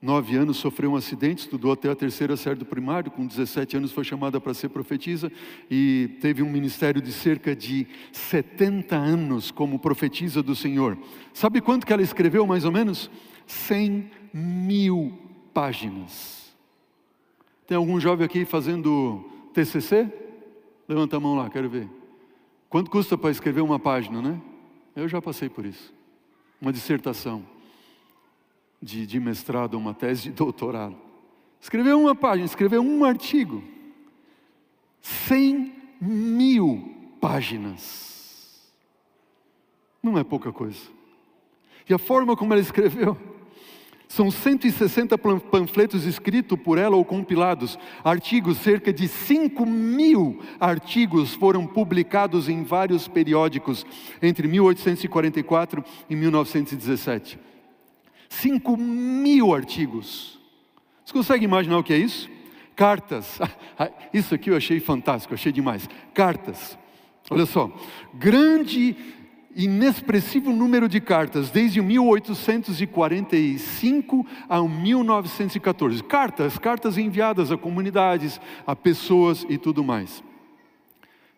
nove anos, sofreu um acidente, estudou até a terceira série do primário, com 17 anos foi chamada para ser profetisa e teve um ministério de cerca de 70 anos como profetisa do Senhor. Sabe quanto que ela escreveu, mais ou menos? 100 mil páginas. Tem algum jovem aqui fazendo TCC? Levanta a mão lá, quero ver. Quanto custa para escrever uma página, né? Eu já passei por isso. Uma dissertação de, de mestrado, uma tese de doutorado. Escreveu uma página, escreveu um artigo. 100 mil páginas. Não é pouca coisa. E a forma como ela escreveu, são 160 panfletos escritos por ela ou compilados, artigos, cerca de 5 mil artigos foram publicados em vários periódicos entre 1844 e 1917. 5 mil artigos. Você consegue imaginar o que é isso? Cartas. <laughs> Isso aqui eu achei fantástico, achei demais. Cartas. Olha só, grande inexpressivo número de cartas, desde 1845 a 1914. Cartas, cartas enviadas a comunidades, a pessoas e tudo mais.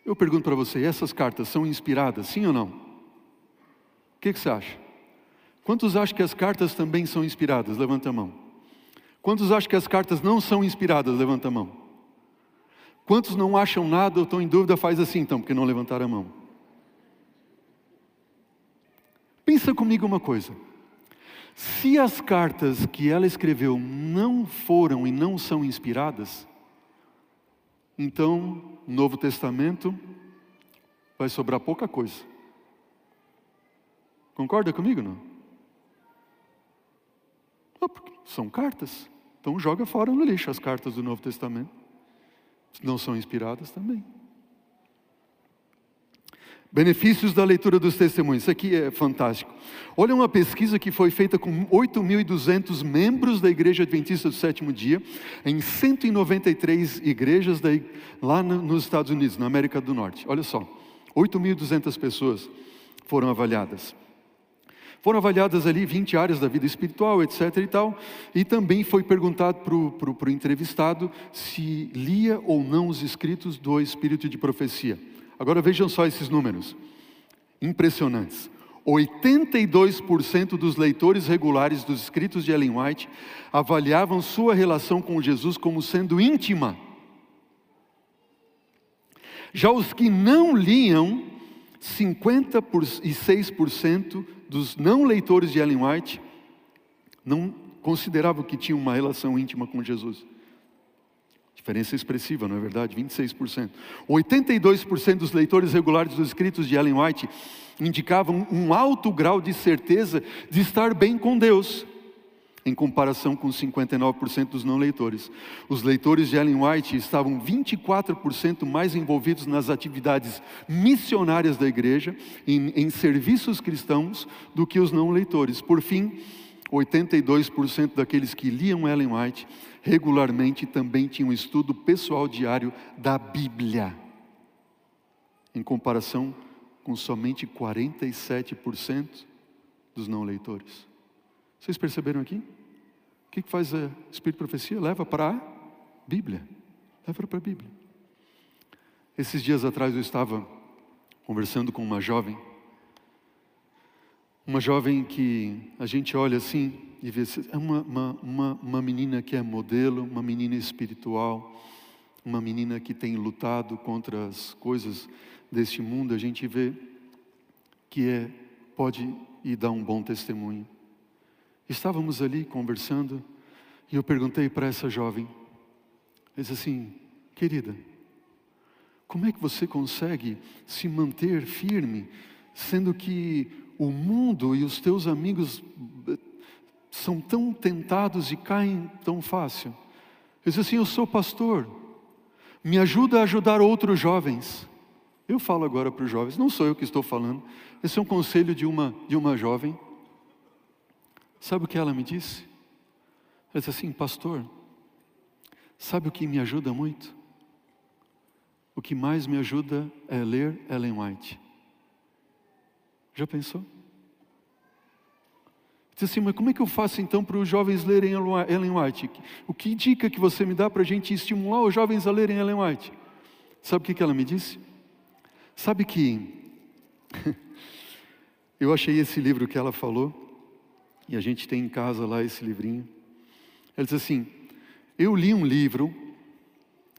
Eu pergunto para você, essas cartas são inspiradas, sim ou não? O que, que você acha? Quantos acham que as cartas também são inspiradas? Levanta a mão. Quantos acham que as cartas não são inspiradas? Levanta a mão. Quantos não acham nada ou estão em dúvida? Faz assim então, porque não levantaram a mão. Pensa comigo uma coisa. Se as cartas que ela escreveu não foram e não são inspiradas, então, no Novo Testamento vai sobrar pouca coisa. Concorda comigo, não? Ah, são cartas. Então joga fora no lixo as cartas do Novo Testamento. Não são inspiradas também. Benefícios da leitura dos testemunhos. Isso aqui é fantástico. Olha uma pesquisa que foi feita com 8.200 membros da Igreja Adventista do Sétimo Dia, em 193 igrejas da, lá nos Estados Unidos, na América do Norte. Olha só, 8.200 pessoas foram avaliadas. Foram avaliadas ali 20 áreas da vida espiritual, etc. e tal. E também foi perguntado para o entrevistado se lia ou não os escritos do Espírito de Profecia. Agora vejam só esses números, impressionantes. 82% dos leitores regulares dos escritos de Ellen White avaliavam sua relação com Jesus como sendo íntima. Já os que não liam, 56% dos não leitores de Ellen White não consideravam que tinham uma relação íntima com Jesus. Diferença expressiva, não é verdade? 26%. 82% dos leitores regulares dos escritos de Ellen White indicavam um alto grau de certeza de estar bem com Deus, em comparação com 59% dos não leitores. Os leitores de Ellen White estavam 24% mais envolvidos nas atividades missionárias da igreja, em, em serviços cristãos, do que os não leitores. Por fim, 82% daqueles que liam Ellen White regularmente também tinha um estudo pessoal diário da Bíblia, em comparação com somente 47% dos não leitores. Vocês perceberam aqui? O que faz a Espírito Profecia? Leva para a Bíblia. Leva para a Bíblia. Esses dias atrás eu estava conversando com uma jovem, uma jovem que a gente olha assim, e ver se é uma, uma, uma, uma menina que é modelo, uma menina espiritual, uma menina que tem lutado contra as coisas deste mundo, a gente vê que é, pode ir dar um bom testemunho. Estávamos ali conversando e eu perguntei para essa jovem, disse assim, querida, como é que você consegue se manter firme, sendo que o mundo e os teus amigos são tão tentados e caem tão fácil. Eu disse assim: Eu sou pastor, me ajuda a ajudar outros jovens. Eu falo agora para os jovens, não sou eu que estou falando, esse é um conselho de uma, de uma jovem. Sabe o que ela me disse? Ela disse assim: Pastor, sabe o que me ajuda muito? O que mais me ajuda é ler Ellen White. Já pensou? Diz assim, mas como é que eu faço então para os jovens lerem Ellen White? O que dica que você me dá para a gente estimular os jovens a lerem Ellen White? Sabe o que, ela me disse? Sabe que <laughs> eu achei esse livro que ela falou, e a gente tem em casa lá esse livrinho. Ela diz assim: Eu li um livro,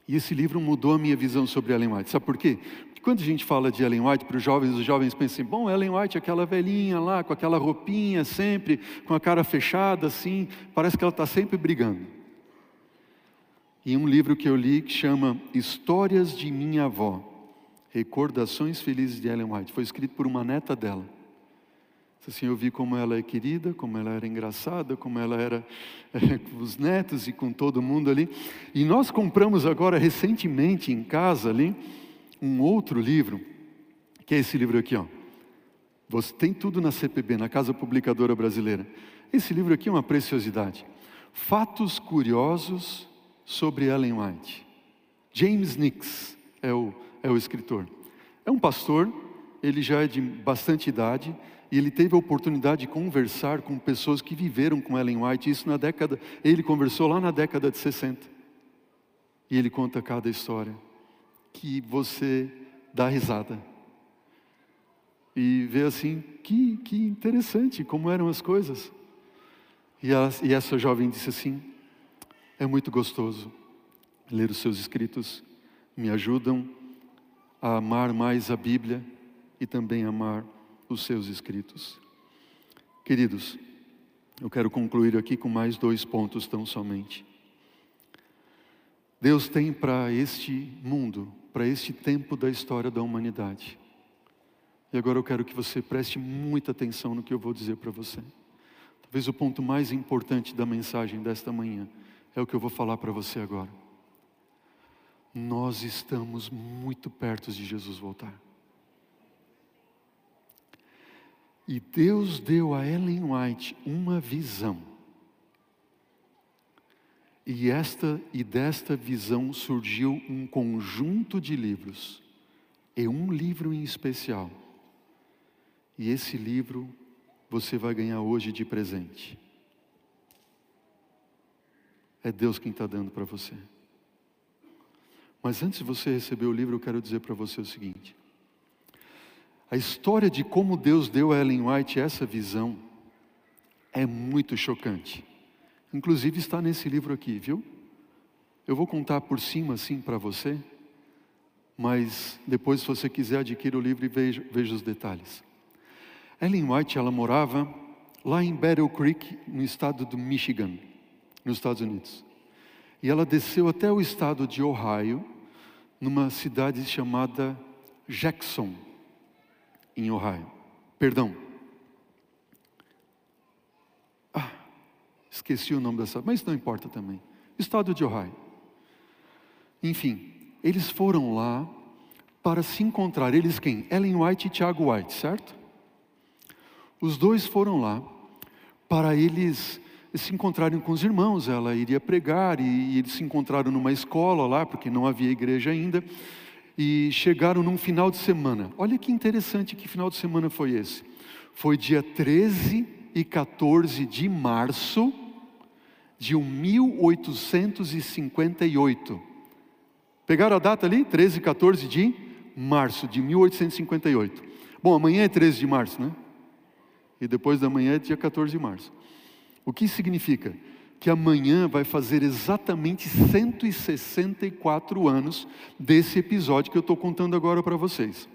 e esse livro mudou a minha visão sobre Ellen White. Sabe por quê? Quando a gente fala de Ellen White para os jovens, os jovens pensam assim, bom, Ellen White é aquela velhinha lá, com aquela roupinha sempre, com a cara fechada assim, parece que ela está sempre brigando. E um livro que eu li que chama Histórias de Minha Avó, Recordações Felizes de Ellen White, foi escrito por uma neta dela. Assim, eu vi como ela é querida, como ela era engraçada, como ela era é, <laughs> com os netos e com todo mundo ali. E nós compramos agora recentemente em casa ali, um outro livro, que é esse livro aqui, ó. Você tem tudo na CPB, na Casa Publicadora Brasileira. Esse livro aqui é uma preciosidade. Fatos curiosos sobre Ellen White. James Nix é o, é o escritor. É um pastor, ele já é de bastante idade, e ele teve a oportunidade de conversar com pessoas que viveram com Ellen White, isso na década, ele conversou lá na década de 60. E ele conta cada história que você dá risada. E vê assim, que, que interessante como eram as coisas. E, a, e essa jovem disse assim: é muito gostoso ler os seus escritos, me ajudam a amar mais a Bíblia e também amar os seus escritos. Queridos, eu quero concluir aqui com mais dois pontos tão somente. Deus tem para este mundo para este tempo da história da humanidade. E agora eu quero que você preste muita atenção no que eu vou dizer para você. Talvez o ponto mais importante da mensagem desta manhã é o que eu vou falar para você agora. Nós estamos muito perto de Jesus voltar. E Deus deu a Ellen White uma visão e esta e desta visão surgiu um conjunto de livros, e um livro em especial. E esse livro você vai ganhar hoje de presente. É Deus quem está dando para você. Mas antes de você receber o livro, eu quero dizer para você o seguinte: a história de como Deus deu a Ellen White essa visão é muito chocante. Inclusive está nesse livro aqui, viu? Eu vou contar por cima assim para você, mas depois, se você quiser, adquira o livro e veja, veja os detalhes. Ellen White, ela morava lá em Battle Creek, no estado do Michigan, nos Estados Unidos. E ela desceu até o estado de Ohio, numa cidade chamada Jackson, em Ohio. Perdão, Esqueci o nome dessa, mas não importa também. Estado de Ohio. Enfim, eles foram lá para se encontrar. Eles quem? Ellen White e Tiago White, certo? Os dois foram lá para eles se encontrarem com os irmãos. Ela iria pregar e, eles se encontraram numa escola lá, porque não havia igreja ainda. E chegaram num final de semana. Olha que interessante que final de semana foi esse. Foi dia 13 e 14 de março de 1858. Pegaram a data ali? 13 e 14 de março de 1858. Bom, amanhã é 13 de março, né? E depois da manhã é dia 14 de março. O que significa? Que amanhã vai fazer exatamente 164 anos desse episódio que eu estou contando agora para vocês.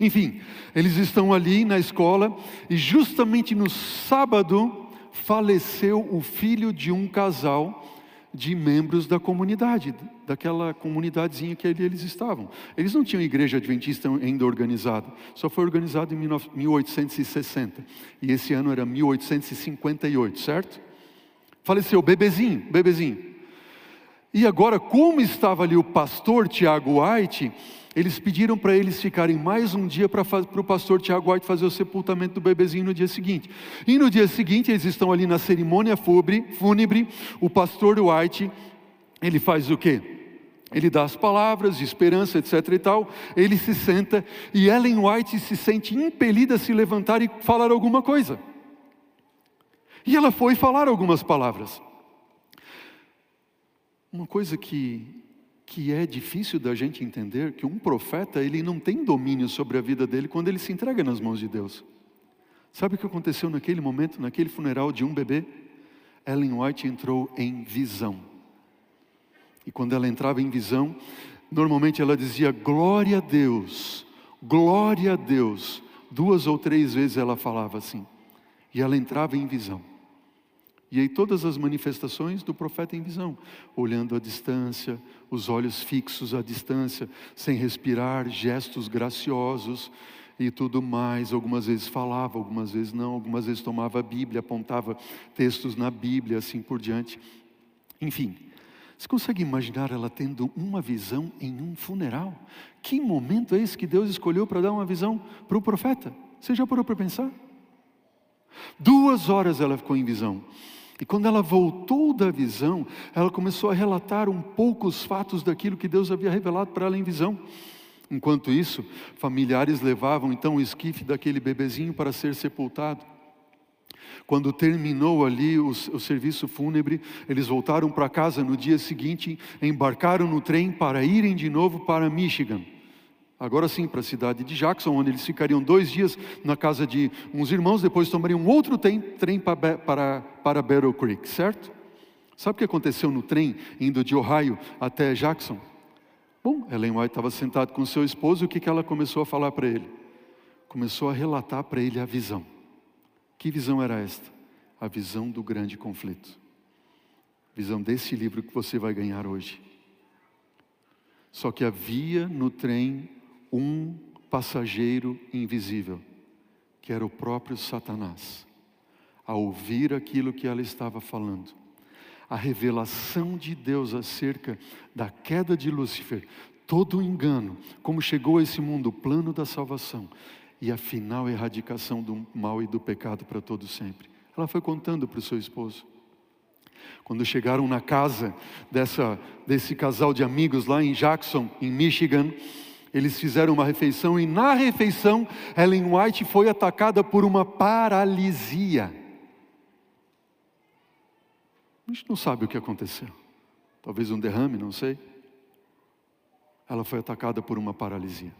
Enfim, eles estão ali na escola e justamente no sábado faleceu o filho de um casal de membros da comunidade, daquela comunidadezinha que ali eles estavam. Eles não tinham igreja adventista ainda organizada, só foi organizado em 1860, e esse ano era 1858, certo? Faleceu, bebezinho, bebezinho. E agora, como estava ali o pastor Tiago White, eles pediram para eles ficarem mais um dia para o pastor Tiago White fazer o sepultamento do bebezinho no dia seguinte. E no dia seguinte, eles estão ali na cerimônia fúnebre, o pastor White, ele faz o quê? Ele dá as palavras de esperança, etc e tal, ele se senta e Ellen White se sente impelida a se levantar e falar alguma coisa. E ela foi falar algumas palavras. Uma coisa que que é difícil da gente entender que um profeta, ele não tem domínio sobre a vida dele quando ele se entrega nas mãos de Deus. Sabe o que aconteceu naquele momento, naquele funeral de um bebê? Ellen White entrou em visão. E quando ela entrava em visão, normalmente ela dizia glória a Deus, glória a Deus. Duas ou três vezes ela falava assim. E ela entrava em visão. E aí todas as manifestações do profeta em visão, olhando à distância, os olhos fixos à distância, sem respirar, gestos graciosos e tudo mais. Algumas vezes falava, algumas vezes não, algumas vezes tomava a Bíblia, apontava textos na Bíblia, assim por diante. Enfim, você consegue imaginar ela tendo uma visão em um funeral? Que momento é esse que Deus escolheu para dar uma visão para o profeta? Você já parou para pensar? Duas horas ela ficou em visão. E quando ela voltou da visão, ela começou a relatar um pouco os fatos daquilo que Deus havia revelado para ela em visão. Enquanto isso, familiares levavam então o esquife daquele bebezinho para ser sepultado. Quando terminou ali o, o serviço fúnebre, eles voltaram para casa no dia seguinte, embarcaram no trem para irem de novo para Michigan agora sim para a cidade de Jackson, onde eles ficariam dois dias na casa de uns irmãos, depois tomariam outro trem, trem para, para, para Battle Creek, certo? Sabe o que aconteceu no trem indo de Ohio até Jackson? Bom, Ellen White estava sentada com seu esposo e o que, que ela começou a falar para ele? Começou a relatar para ele a visão. Que visão era esta? A visão do grande conflito. Visão desse livro que você vai ganhar hoje. Só que havia no trem um passageiro invisível, que era o próprio Satanás. Ao ouvir aquilo que ela estava falando, a revelação de Deus acerca da queda de Lúcifer, todo o engano, como chegou a esse mundo, o plano da salvação e a final erradicação do mal e do pecado para todo sempre. Ela foi contando para o seu esposo. Quando chegaram na casa dessa, desse casal de amigos lá em Jackson, em Michigan, eles fizeram uma refeição e na refeição Ellen White foi atacada por uma paralisia. A gente não sabe o que aconteceu. Talvez um derrame, não sei. Ela foi atacada por uma paralisia.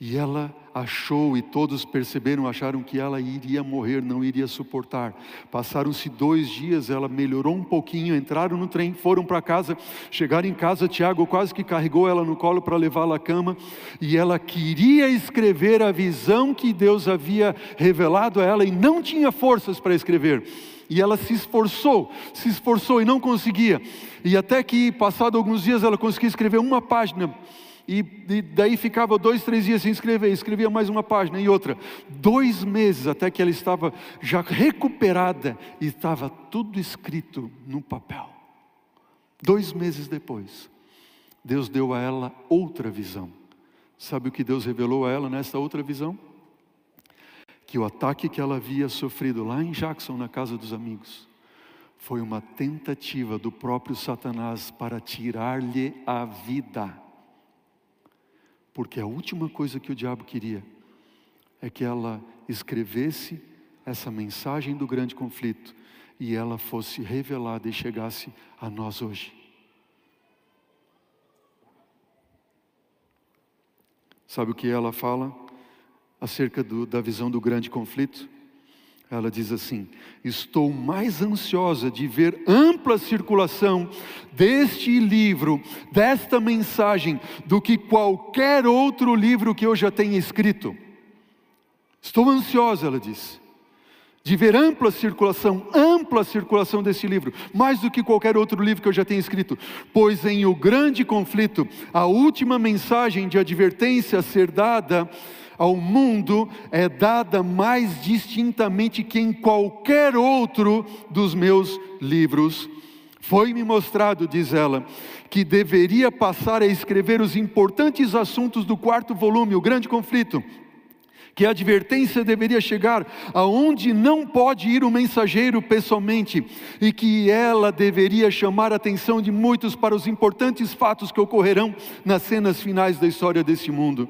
E ela achou, e todos perceberam, acharam que ela iria morrer, não iria suportar. Passaram-se dois dias, ela melhorou um pouquinho, entraram no trem, foram para casa. Chegaram em casa, Tiago quase que carregou ela no colo para levá-la à cama. E ela queria escrever a visão que Deus havia revelado a ela e não tinha forças para escrever. E ela se esforçou, se esforçou e não conseguia. E até que, passado alguns dias, ela conseguiu escrever uma página e, e, daí ficava dois, três dias sem escrever, escrevia mais uma página e outra. Dois meses até que ela estava já recuperada e estava tudo escrito no papel. Dois meses depois, Deus deu a ela outra visão. Sabe o que Deus revelou a ela nessa outra visão? Que o ataque que ela havia sofrido lá em Jackson, na casa dos amigos, foi uma tentativa do próprio Satanás para tirar-lhe a vida. Porque a última coisa que o diabo queria é que ela escrevesse essa mensagem do grande conflito e ela fosse revelada e chegasse a nós hoje. Sabe o que ela fala acerca do, da visão do grande conflito? Ela diz assim: Estou mais ansiosa de ver ampla circulação deste livro, desta mensagem, do que qualquer outro livro que eu já tenha escrito. Estou ansiosa, ela diz, de ver ampla circulação, ampla circulação desse livro, mais do que qualquer outro livro que eu já tenha escrito, pois em o grande conflito, a última mensagem de advertência a ser dada ao mundo é dada mais distintamente que em qualquer outro dos meus livros. Foi-me mostrado, diz ela, que deveria passar a escrever os importantes assuntos do quarto volume, o grande conflito, que a advertência deveria chegar aonde não pode ir o mensageiro pessoalmente e que ela deveria chamar a atenção de muitos para os importantes fatos que ocorrerão nas cenas finais da história deste mundo.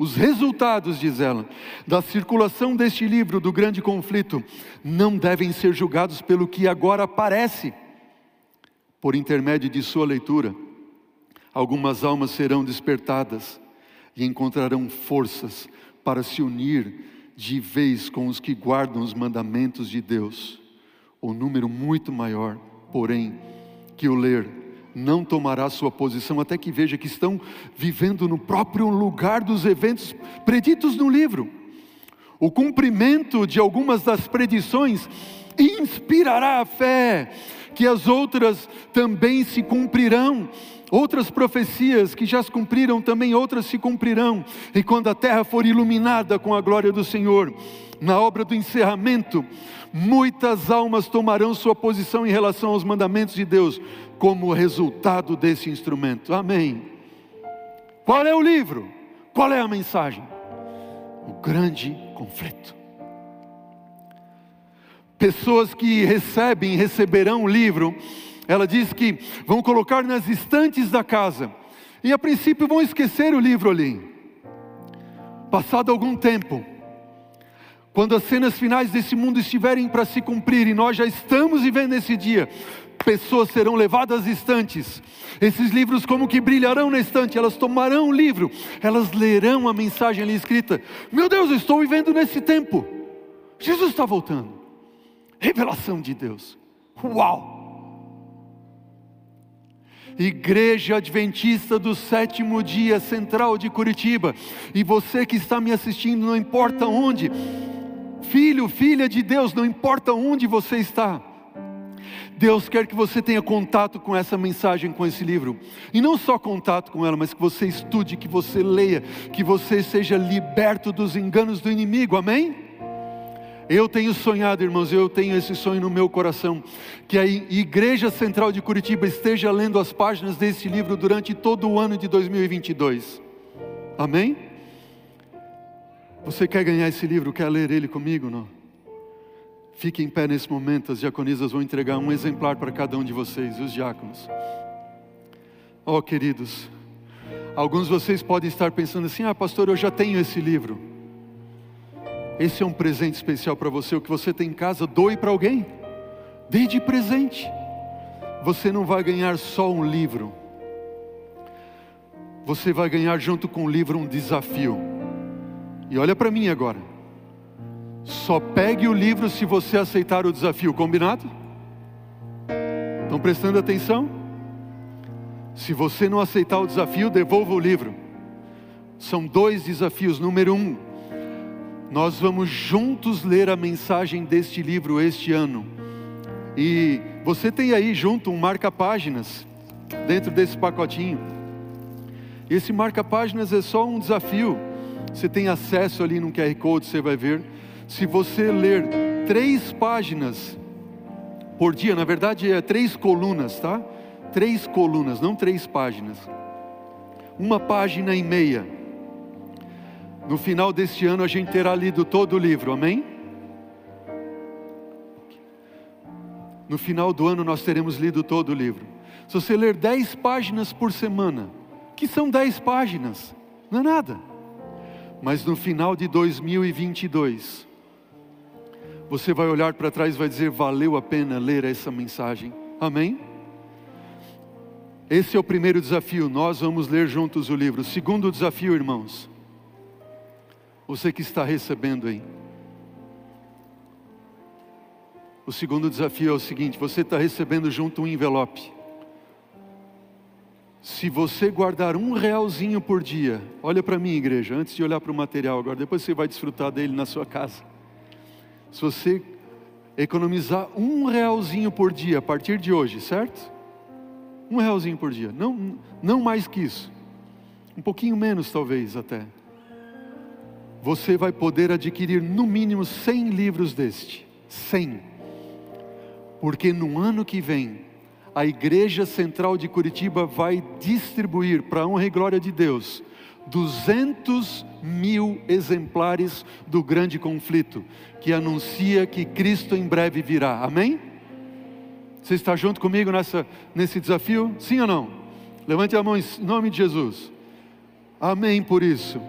Os resultados, diz ela, da circulação deste livro do grande conflito não devem ser julgados pelo que agora aparece. Por intermédio de sua leitura, algumas almas serão despertadas e encontrarão forças para se unir de vez com os que guardam os mandamentos de Deus. O número muito maior, porém, que o ler não tomará sua posição até que veja que estão vivendo no próprio lugar dos eventos preditos no livro. O cumprimento de algumas das predições inspirará a fé, que as outras também se cumprirão. Outras profecias que já se cumpriram, também outras se cumprirão. E quando a terra for iluminada com a glória do Senhor, na obra do encerramento, muitas almas tomarão sua posição em relação aos mandamentos de Deus, como resultado desse instrumento. Amém. Qual é o livro? Qual é a mensagem? O grande conflito. Pessoas que recebem, receberão o livro, ela diz que vão colocar nas estantes da casa, e a princípio vão esquecer o livro ali. Passado algum tempo, quando as cenas finais desse mundo estiverem para se cumprir, e nós já estamos vivendo esse dia, pessoas serão levadas estantes. Esses livros, como que brilharão na estante, elas tomarão o livro, elas lerão a mensagem ali escrita. Meu Deus, eu estou vivendo nesse tempo. Jesus está voltando. Revelação de Deus. Uau! Igreja Adventista do Sétimo Dia Central de Curitiba. E você que está me assistindo, não importa onde, filho, filha de Deus, não importa onde você está Deus quer que você tenha contato com essa mensagem, com esse livro. E não só contato com ela, mas que você estude, que você leia, que você seja liberto dos enganos do inimigo. Amém? Eu tenho sonhado, irmãos, eu tenho esse sonho no meu coração, que a Igreja Central de Curitiba esteja lendo as páginas desse livro durante todo o ano de 2022. Amém? Você quer ganhar esse livro? Quer ler ele comigo? Não? Fique em pé nesse momento, as diaconisas vão entregar um exemplar para cada um de vocês, os diáconos. Oh, queridos, alguns de vocês podem estar pensando assim: ah, pastor, eu já tenho esse livro. Esse é um presente especial para você. O que você tem em casa, doe para alguém, dê de presente. Você não vai ganhar só um livro, você vai ganhar junto com o livro um desafio. E olha para mim agora. Só pegue o livro se você aceitar o desafio, combinado? Estão prestando atenção? Se você não aceitar o desafio, devolva o livro. São dois desafios. Número um, nós vamos juntos ler a mensagem deste livro este ano. E você tem aí junto um marca-páginas dentro desse pacotinho. Esse marca-páginas é só um desafio. Você tem acesso ali no QR Code, você vai ver se você ler três páginas por dia, na verdade é três colunas, tá? Três colunas, não três páginas. Uma página e meia. No final deste ano a gente terá lido todo o livro, amém? No final do ano nós teremos lido todo o livro. Se você ler dez páginas por semana, que são dez páginas, não é nada. Mas no final de 2022, você vai olhar para trás e vai dizer: valeu a pena ler essa mensagem. Amém? Esse é o primeiro desafio. Nós vamos ler juntos o livro. Segundo desafio, irmãos. Você que está recebendo aí. O segundo desafio é o seguinte: você está recebendo junto um envelope. Se você guardar um realzinho por dia, olha para mim, igreja, antes de olhar para o material agora, depois você vai desfrutar dele na sua casa. Se você economizar um realzinho por dia a partir de hoje, certo? Um realzinho por dia, não, não mais que isso, um pouquinho menos talvez até. Você vai poder adquirir no mínimo 100 livros deste, 100. Porque no ano que vem, a Igreja Central de Curitiba vai distribuir, para a honra e glória de Deus, 200 mil exemplares do grande conflito, que anuncia que Cristo em breve virá. Amém? Você está junto comigo nessa, nesse desafio? Sim ou não? Levante a mão em nome de Jesus. Amém por isso.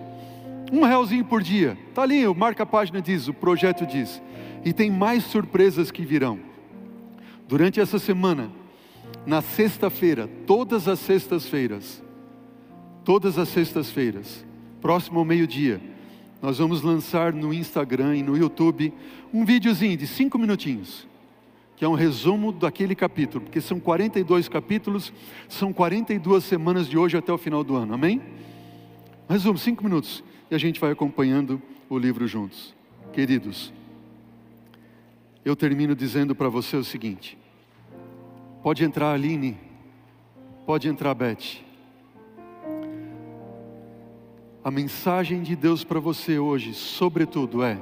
Um realzinho por dia. Está ali, marca a página diz, o projeto diz. E tem mais surpresas que virão. Durante essa semana, na sexta-feira, todas as sextas-feiras, todas as sextas-feiras, próximo ao meio-dia, nós vamos lançar no Instagram e no YouTube um videozinho de cinco minutinhos, que é um resumo daquele capítulo, porque são 42 capítulos, são 42 semanas de hoje até o final do ano, amém? Resumo, cinco minutos, e a gente vai acompanhando o livro juntos. Queridos, eu termino dizendo para você o seguinte: pode entrar, Aline, pode entrar, Beth. A mensagem de Deus para você hoje, sobretudo, é: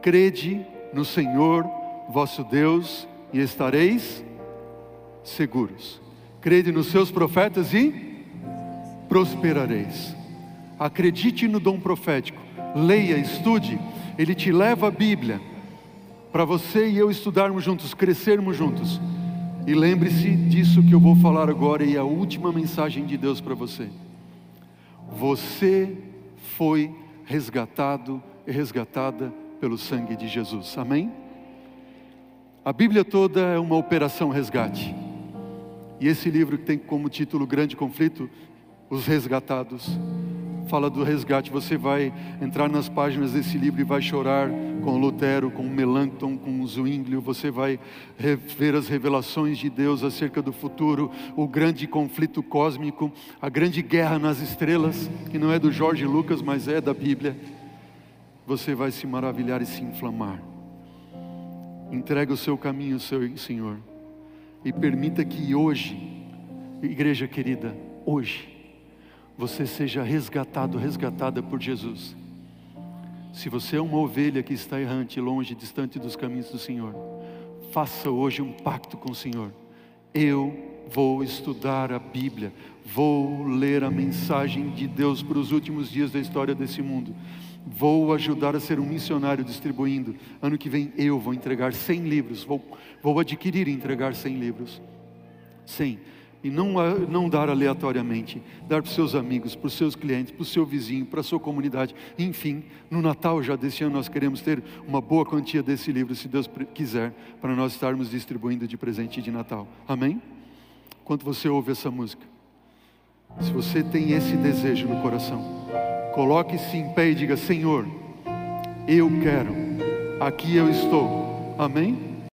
crede no Senhor vosso Deus e estareis seguros. Crede nos seus profetas e prosperareis. Acredite no dom profético, leia, estude, ele te leva a Bíblia para você e eu estudarmos juntos, crescermos juntos. E lembre-se disso que eu vou falar agora e a última mensagem de Deus para você. Você foi resgatado e resgatada pelo sangue de Jesus. Amém? A Bíblia toda é uma operação resgate. E esse livro que tem como título Grande Conflito, Os Resgatados, fala do resgate. Você vai entrar nas páginas desse livro e vai chorar com Lutero, com Melanchthon, com Zwinglio. Você vai ver as revelações de Deus acerca do futuro, o grande conflito cósmico, a grande guerra nas estrelas, que não é do Jorge Lucas, mas é da Bíblia. Você vai se maravilhar e se inflamar. Entrega o seu caminho, Senhor, e permita que hoje, igreja querida, hoje, você seja resgatado, resgatada por Jesus. Se você é uma ovelha que está errante, longe, distante dos caminhos do Senhor, faça hoje um pacto com o Senhor. Eu vou estudar a Bíblia, vou ler a mensagem de Deus para os últimos dias da história desse mundo. Vou ajudar a ser um missionário distribuindo. Ano que vem eu vou entregar 100 livros, vou, vou adquirir e entregar 100 livros. 100 e não, não dar aleatoriamente, dar para os seus amigos, para os seus clientes, para o seu vizinho, para a sua comunidade. Enfim, no Natal já desse ano nós queremos ter uma boa quantia desse livro, se Deus quiser, para nós estarmos distribuindo de presente de Natal. Amém? Quando você ouve essa música, se você tem esse desejo no coração, coloque-se em pé e diga: Senhor, eu quero, aqui eu estou. Amém?